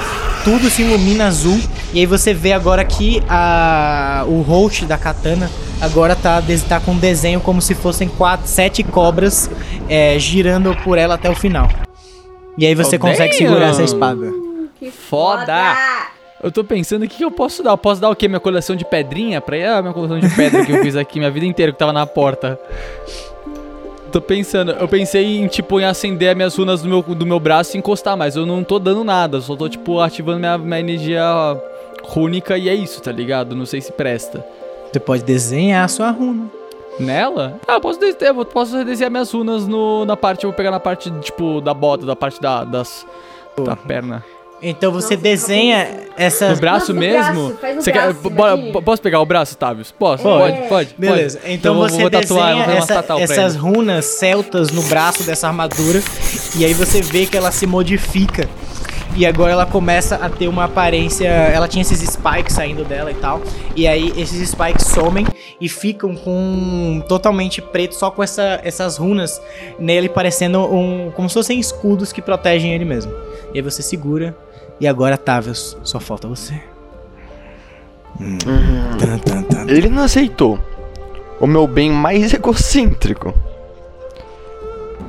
Tudo se ilumina azul, e aí você vê agora que a, o host da katana agora tá, tá com um desenho como se fossem quatro, sete cobras é, girando por ela até o final. E aí você Oh, consegue damn. segurar essa espada. Que Foda! eu tô pensando o que, que eu posso dar. Eu posso dar o quê? Minha coleção de pedrinha pra ir? Ah, minha coleção de pedra que eu fiz aqui minha vida inteira que tava na porta. Tô pensando, eu pensei em, tipo, em acender as minhas runas do meu, do meu braço e encostar, mas eu não tô dando nada, só tô, tipo, ativando minha, minha energia rúnica e é isso, tá ligado? Não sei se presta. Você pode desenhar a sua runa. Nela? Ah, eu posso, des- eu posso desenhar minhas runas no, na parte, eu vou pegar na parte, tipo, da bota, da parte da, das, da perna. Então você Nossa, desenha No essas. braço Nossa, no mesmo? braço, faz no Você quer, braço, bora- imagina. posso pegar o braço, Tavius? Posso? Pode. Pode, pode. Beleza, pode. então, vou- você vou tatuar, desenha essa- essas runas celtas no braço dessa armadura e aí você vê que ela se modifica e agora ela começa a ter uma aparência. Ela tinha esses spikes saindo dela e tal, e aí esses spikes somem e ficam com totalmente preto, só com essa, essas runas nele parecendo um, como se fossem escudos que protegem ele mesmo. E aí você segura e agora Tavius, só falta você. Hum. Tan, tan, tan. Ele não aceitou o meu bem mais egocêntrico.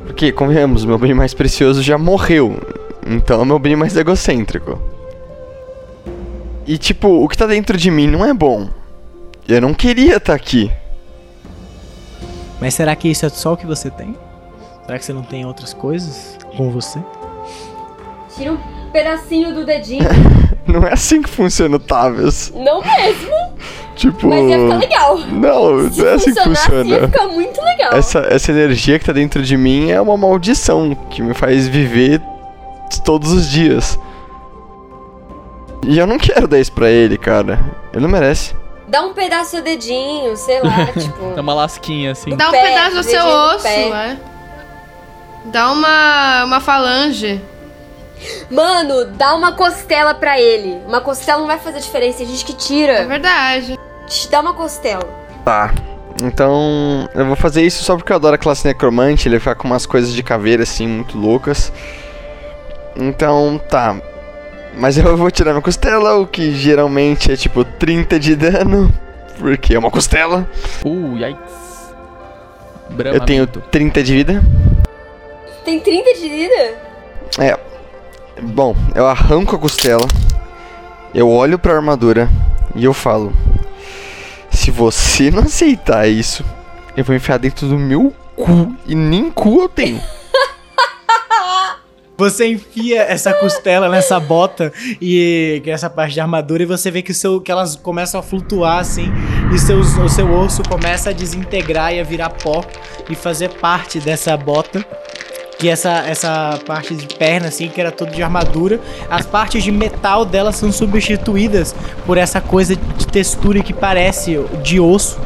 Porque, convenhamos, o meu bem mais precioso já morreu. Então é o meu bem mais egocêntrico. E tipo, o que tá dentro de mim não é bom. Eu não queria estar aqui. Mas será que isso é só o que você tem? Será que você não tem outras coisas com você? Tira um pedacinho do dedinho. Não é assim que funciona o Tavius. Não mesmo, Tipo. mas ia ficar legal. Não, Se não é assim que funcionasse, ia funciona. ficar muito legal. Essa, essa energia que tá dentro de mim é uma maldição que me faz viver todos os dias. E eu não quero dar isso pra ele, cara. Ele não merece. Dá um pedaço do dedinho, sei lá, tipo. Dá uma lasquinha assim. Dá um pé, pedaço do seu osso, é. Dá uma, uma falange. Mano, dá uma costela pra ele. Uma costela não vai fazer diferença, tem gente que É tira. verdade. Te dá uma costela. Tá. Então, eu vou fazer isso só porque eu adoro a classe necromante, ele vai ficar com umas coisas de caveira assim, muito loucas. Então, tá. Mas eu vou tirar minha costela, o que geralmente é tipo 30 de dano, porque é uma costela. Uh, yikes. Eu tenho 30 de vida. Tem 30 de vida? É. Bom, eu arranco a costela, eu olho pra armadura e eu falo: Se você não aceitar isso, eu vou enfiar dentro do meu cu e nem cu eu tenho. Você enfia essa costela nessa bota e que essa parte de armadura e você vê que, o seu, que elas começam a flutuar assim e seus, o seu osso começa a desintegrar e a virar pó e fazer parte dessa bota. Que essa, essa parte de perna, assim, que era tudo de armadura, as partes de metal dela são substituídas por essa coisa de textura que parece de osso.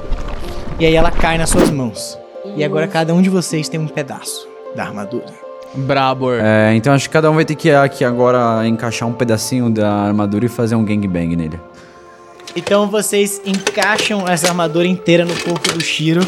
E aí ela cai nas suas mãos. E agora cada um de vocês tem um pedaço da armadura. Brabor. É, então acho que cada um vai ter que aqui agora encaixar um pedacinho da armadura e fazer um gangbang nele. Então vocês encaixam essa armadura inteira no corpo do Shiro.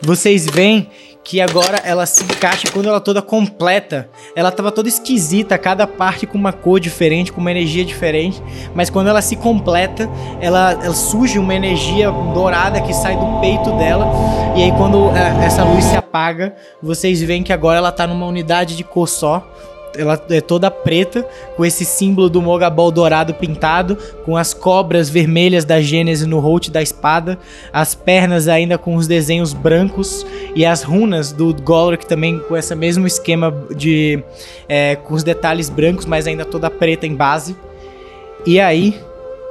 Vocês veem que agora ela se encaixa quando ela toda completa. Ela tava toda esquisita, cada parte com uma cor diferente, com uma energia diferente. Mas quando ela se completa, ela, ela surge uma energia dourada que sai do peito dela. E aí quando é, essa luz se apaga, vocês veem que agora ela tá numa unidade de cor só. Ela é toda preta, com esse símbolo do Mogabol dourado pintado, com as cobras vermelhas da Gênese no holt da espada, as pernas ainda com os desenhos brancos e as runas do Golric também com esse mesmo esquema de é, com os detalhes brancos, mas ainda toda preta em base. E aí,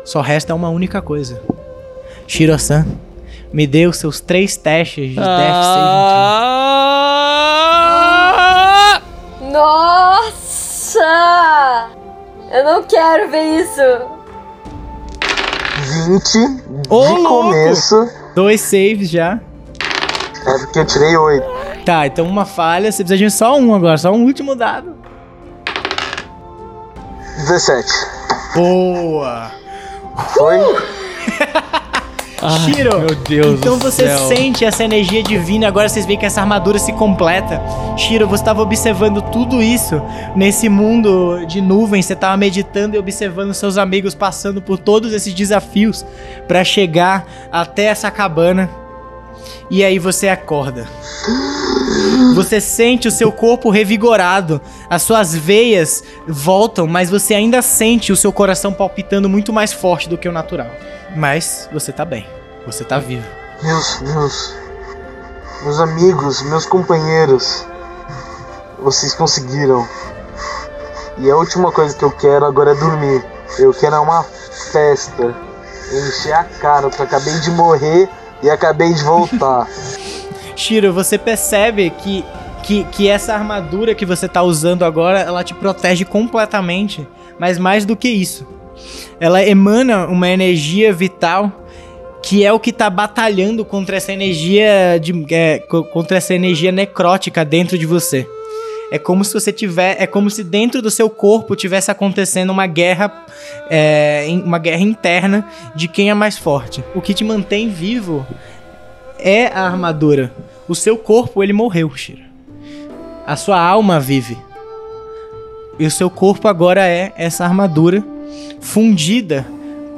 só resta uma única coisa. Shiro-san, me dê os seus três testes de Death Ah! Nossa! Eu não quero ver isso. 20 de Ô, louco! começo. Dois saves já. É porque eu tirei 8. Tá, então uma falha, você precisa de só um agora, só um último dado. 17. Boa! Foi? Ai, Shiro, meu Deus então você céu. sente essa energia divina, agora vocês veem que essa armadura se completa. Shiro, você estava observando tudo isso nesse mundo de nuvens, você estava meditando e observando seus amigos passando por todos esses desafios para chegar até essa cabana. E aí você acorda. Você sente o seu corpo revigorado, as suas veias voltam, mas você ainda sente o seu coração palpitando muito mais forte do que o natural. Mas você tá bem, você tá vivo. Meus, meus. Meus amigos, meus companheiros. Vocês conseguiram. E a última coisa que eu quero agora é dormir. Eu quero é uma festa. Encher a cara, porque acabei de morrer e acabei de voltar. Shiro, você percebe que, que, que essa armadura que você tá usando agora, ela te protege completamente. Mas mais do que isso, ela emana uma energia vital que é o que tá batalhando contra essa energia de, é, co- contra essa energia necrótica dentro de você. É como se você tiver, é como se dentro do seu corpo tivesse acontecendo uma guerra, é, uma guerra interna de quem é mais forte. O que te mantém vivo é a armadura. O seu corpo, ele morreu, Shira. A sua alma vive. E o seu corpo agora é essa armadura fundida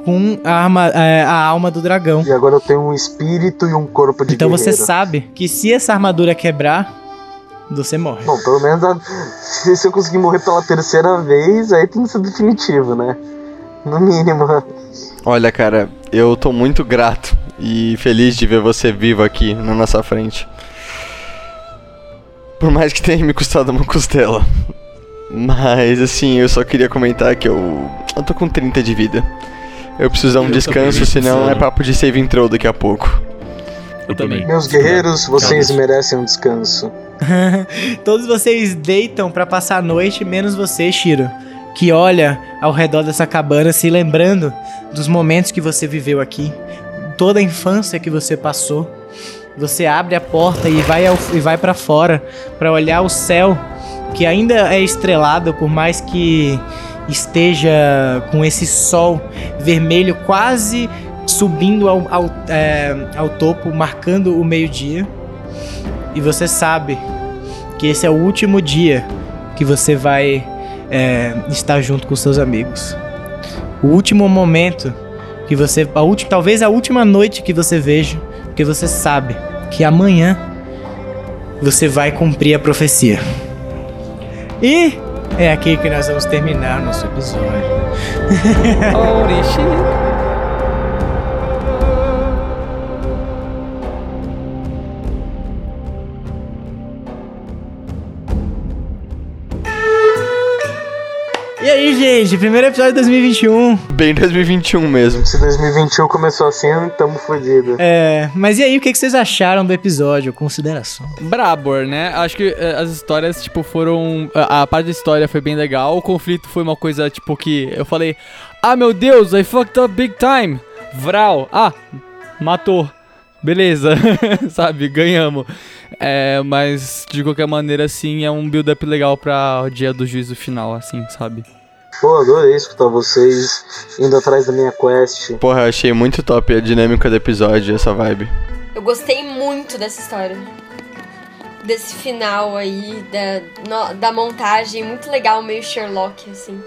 com a, arma, é, a alma do dragão. E agora eu tenho um espírito e um corpo de Então você guerreiro. sabe que se essa armadura quebrar, você morre. Bom, pelo menos a- se se eu conseguir morrer pela terceira vez, aí tem que ser definitivo, né? No mínimo. Olha, cara, eu tô muito grato e feliz de ver você vivo aqui na nossa frente. Por mais que tenha me custado uma costela. Mas assim, eu só queria comentar que eu. Eu tô com 30 de vida. Eu preciso dar um Eu descanso, senão é papo de save throw daqui a pouco. Eu também. Meus guerreiros, vocês merecem um descanso. Todos vocês deitam pra passar a noite, menos você, Shiro. que olha ao redor dessa cabana, se lembrando dos momentos que você viveu aqui, toda a infância que você passou. Você abre a porta e vai, ao, e vai para fora para olhar o céu que ainda é estrelado, por mais que esteja com esse sol vermelho quase subindo ao, ao, é, ao topo, marcando o meio-dia. E você sabe que esse é o último dia que você vai é, estar junto com seus amigos. O último momento que você. A ulti, talvez a última noite que você veja, porque você sabe que amanhã você vai cumprir a profecia. E é aqui que nós vamos terminar nosso episódio. E aí, gente, primeiro episódio de 2021. Bem 2021 mesmo. Se 2021 começou assim, tamo fodido. É, mas e aí, o que que vocês acharam do episódio? Consideração. Brabor, né? Acho que eh, as histórias, tipo, foram. A, a parte da história foi bem legal. O conflito foi uma coisa, tipo, que eu falei: Ah, meu Deus, I fucked up big time. Vral. Ah, matou. Beleza, sabe? Ganhamos. É, mas de qualquer maneira, assim, é um build-up legal pra o dia do juízo final, assim, sabe? Pô, adorei escutar vocês indo atrás da minha quest. Porra, eu achei muito top a dinâmica do episódio, essa vibe. Eu gostei muito dessa história. Desse final aí, da, no- da montagem, muito legal, meio Sherlock, assim.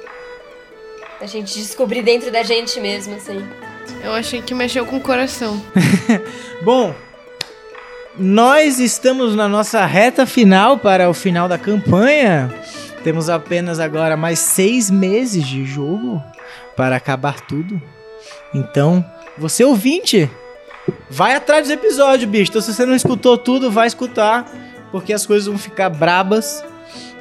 A gente descobrir dentro da gente mesmo, assim. Eu achei que mexeu com o coração. Bom, nós estamos na nossa reta final para o final da campanha. Temos apenas agora mais seis meses de jogo para acabar tudo. Então, você ouvinte, vai atrás dos episódios, bicho. Então, se você não escutou tudo, vai escutar, porque as coisas vão ficar brabas.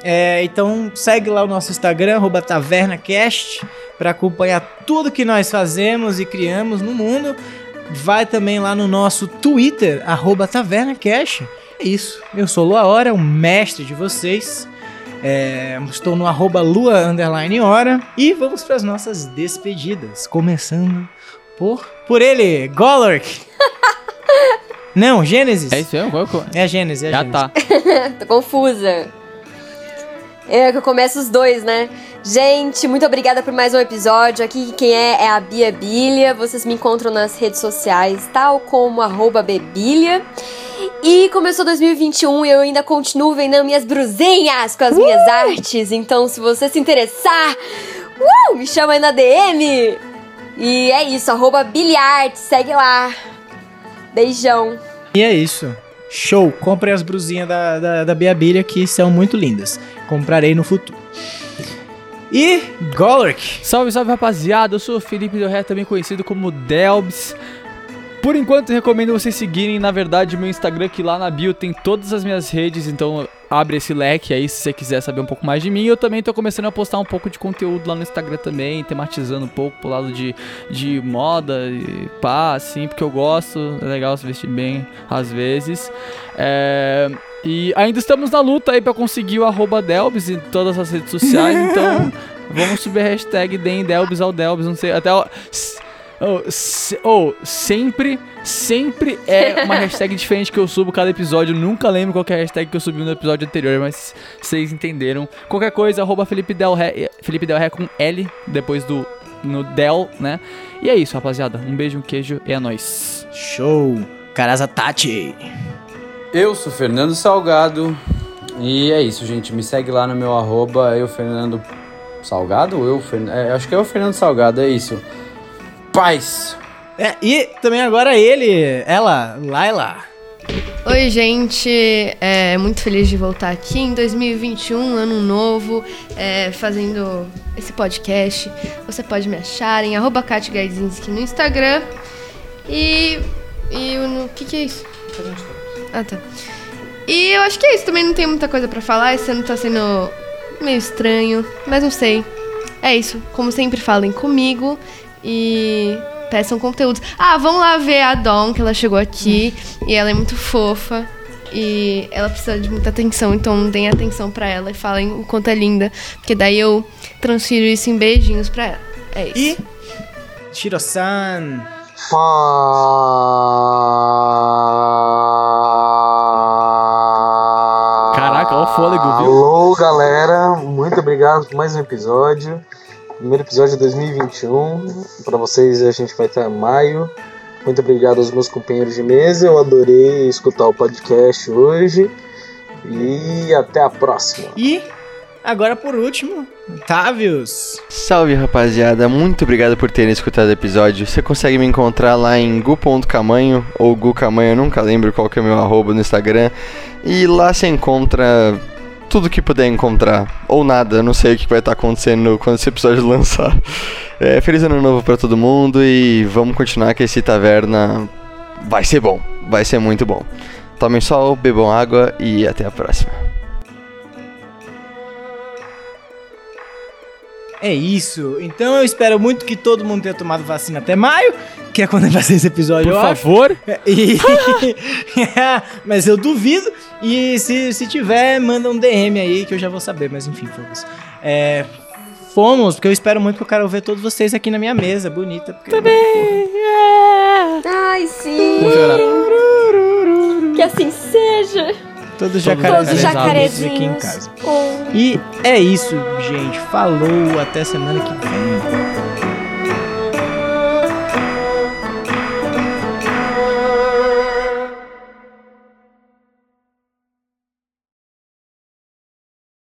É, então, segue lá o nosso Instagram, arroba TavernaCast, para acompanhar tudo que nós fazemos e criamos no mundo. Vai também lá no nosso Twitter, arroba TavernaCast. É isso. Eu sou Lua Hora, o mestre de vocês. É, estou no arroba Lua Underline Hora. E vamos para as nossas despedidas. Começando por, por ele, Golork. Não, Gênesis. É isso que eu- É a Gênesis, é a Já Gênesis. tá. Tô confusa. É que eu começo os dois, né? Gente, muito obrigada por mais um episódio. Aqui quem é é a Bia Bilha. Vocês me encontram nas redes sociais, tal como arroba Bebilha. E começou 2021 e eu ainda continuo vendendo minhas brusinhas com as minhas artes. Então, se você se interessar, uh, me chama aí na DM. E é isso, arroba Bilharte, segue lá. Beijão. E é isso. Show. Compre as brusinhas da, da, da Beabilha que são muito lindas. Comprarei no futuro. E Golork. Salve, salve rapaziada, eu sou o Felipe Del Ré, também conhecido como Delbs. Por enquanto, recomendo vocês seguirem, na verdade, meu Instagram, que lá na bio tem todas as minhas redes, então abre esse leque aí se você quiser saber um pouco mais de mim. Eu também tô começando a postar um pouco de conteúdo lá no Instagram também, tematizando um pouco pro lado de, de moda e pá, assim, porque eu gosto, é legal se vestir bem às vezes. É, E ainda estamos na luta aí pra conseguir o arroba Delbs em todas as redes sociais, então vamos subir a hashtag deem Delbs ao Delbs, não sei, até... o- s- Oh, se- oh, sempre, sempre é uma hashtag diferente que eu subo cada episódio. Eu nunca lembro qual que é a hashtag que eu subi no episódio anterior, mas vocês entenderam. Qualquer coisa, arroba Felipe Del Ré, Felipe Del Ré com L, depois do no Del, né? E é isso, rapaziada. Um beijo, um queijo e é nóis. Show. Caraza Tati. Eu sou Fernando Salgado e é isso, gente. Me segue lá no meu arroba, eu Fernando Salgado? Eu, Fern... é, acho que é o Fernando Salgado, é isso. Paz! É, e também agora ele, ela, Laila. Oi, gente. É muito feliz de voltar aqui em 2021, ano novo, é, fazendo esse podcast. Você pode me achar em arroba no Instagram. E. E o no que, que é isso? Ah, tá. E eu acho que é isso. Também não tem muita coisa pra falar. Esse ano tá sendo meio estranho, mas não sei. É isso. Como sempre, falem comigo e peçam conteúdos. Ah, vão lá ver a Dawn, que ela chegou aqui e ela é muito fofa. e ela precisa de muita atenção, então deem atenção pra ela e falem o quanto é linda, porque daí eu transfiro isso em beijinhos pra ela. É isso. E Shiro-san. Caraca, olha o fôlego, viu? Alô, galera. Muito obrigado por mais um episódio. Primeiro episódio de 2021. Para vocês, a gente vai estar em maio. Muito obrigado aos meus companheiros de mesa. Eu adorei escutar o podcast hoje. E até a próxima. E agora por último, Tavius. Salve rapaziada, muito obrigado por terem escutado o episódio. Você consegue me encontrar lá em gu.camanho ou gucamanho, eu nunca lembro qual que é o meu arroba no Instagram. E lá você encontra tudo que puder encontrar, ou nada, não sei o que vai estar acontecendo quando esse episódio lançar. É, feliz ano novo pra todo mundo e vamos continuar que esse taverna vai ser bom, vai ser muito bom. Tomem sol, bebam água e até a próxima. É isso. Então eu espero muito que todo mundo tenha tomado vacina até maio, que é quando vai ser esse episódio. Por favor. E- mas eu duvido. E se, se tiver, manda um DM aí que eu já vou saber. Mas enfim, foda-se. É, fomos, porque eu espero muito que eu quero ver todos vocês aqui na minha mesa, bonita. Porque, Também! Ai, sim. Vou chorar. Que assim seja. Todos Todos jacarezinhos os bonitos aqui em jacarezinhos. casa. E é isso, gente. Falou, até semana que vem.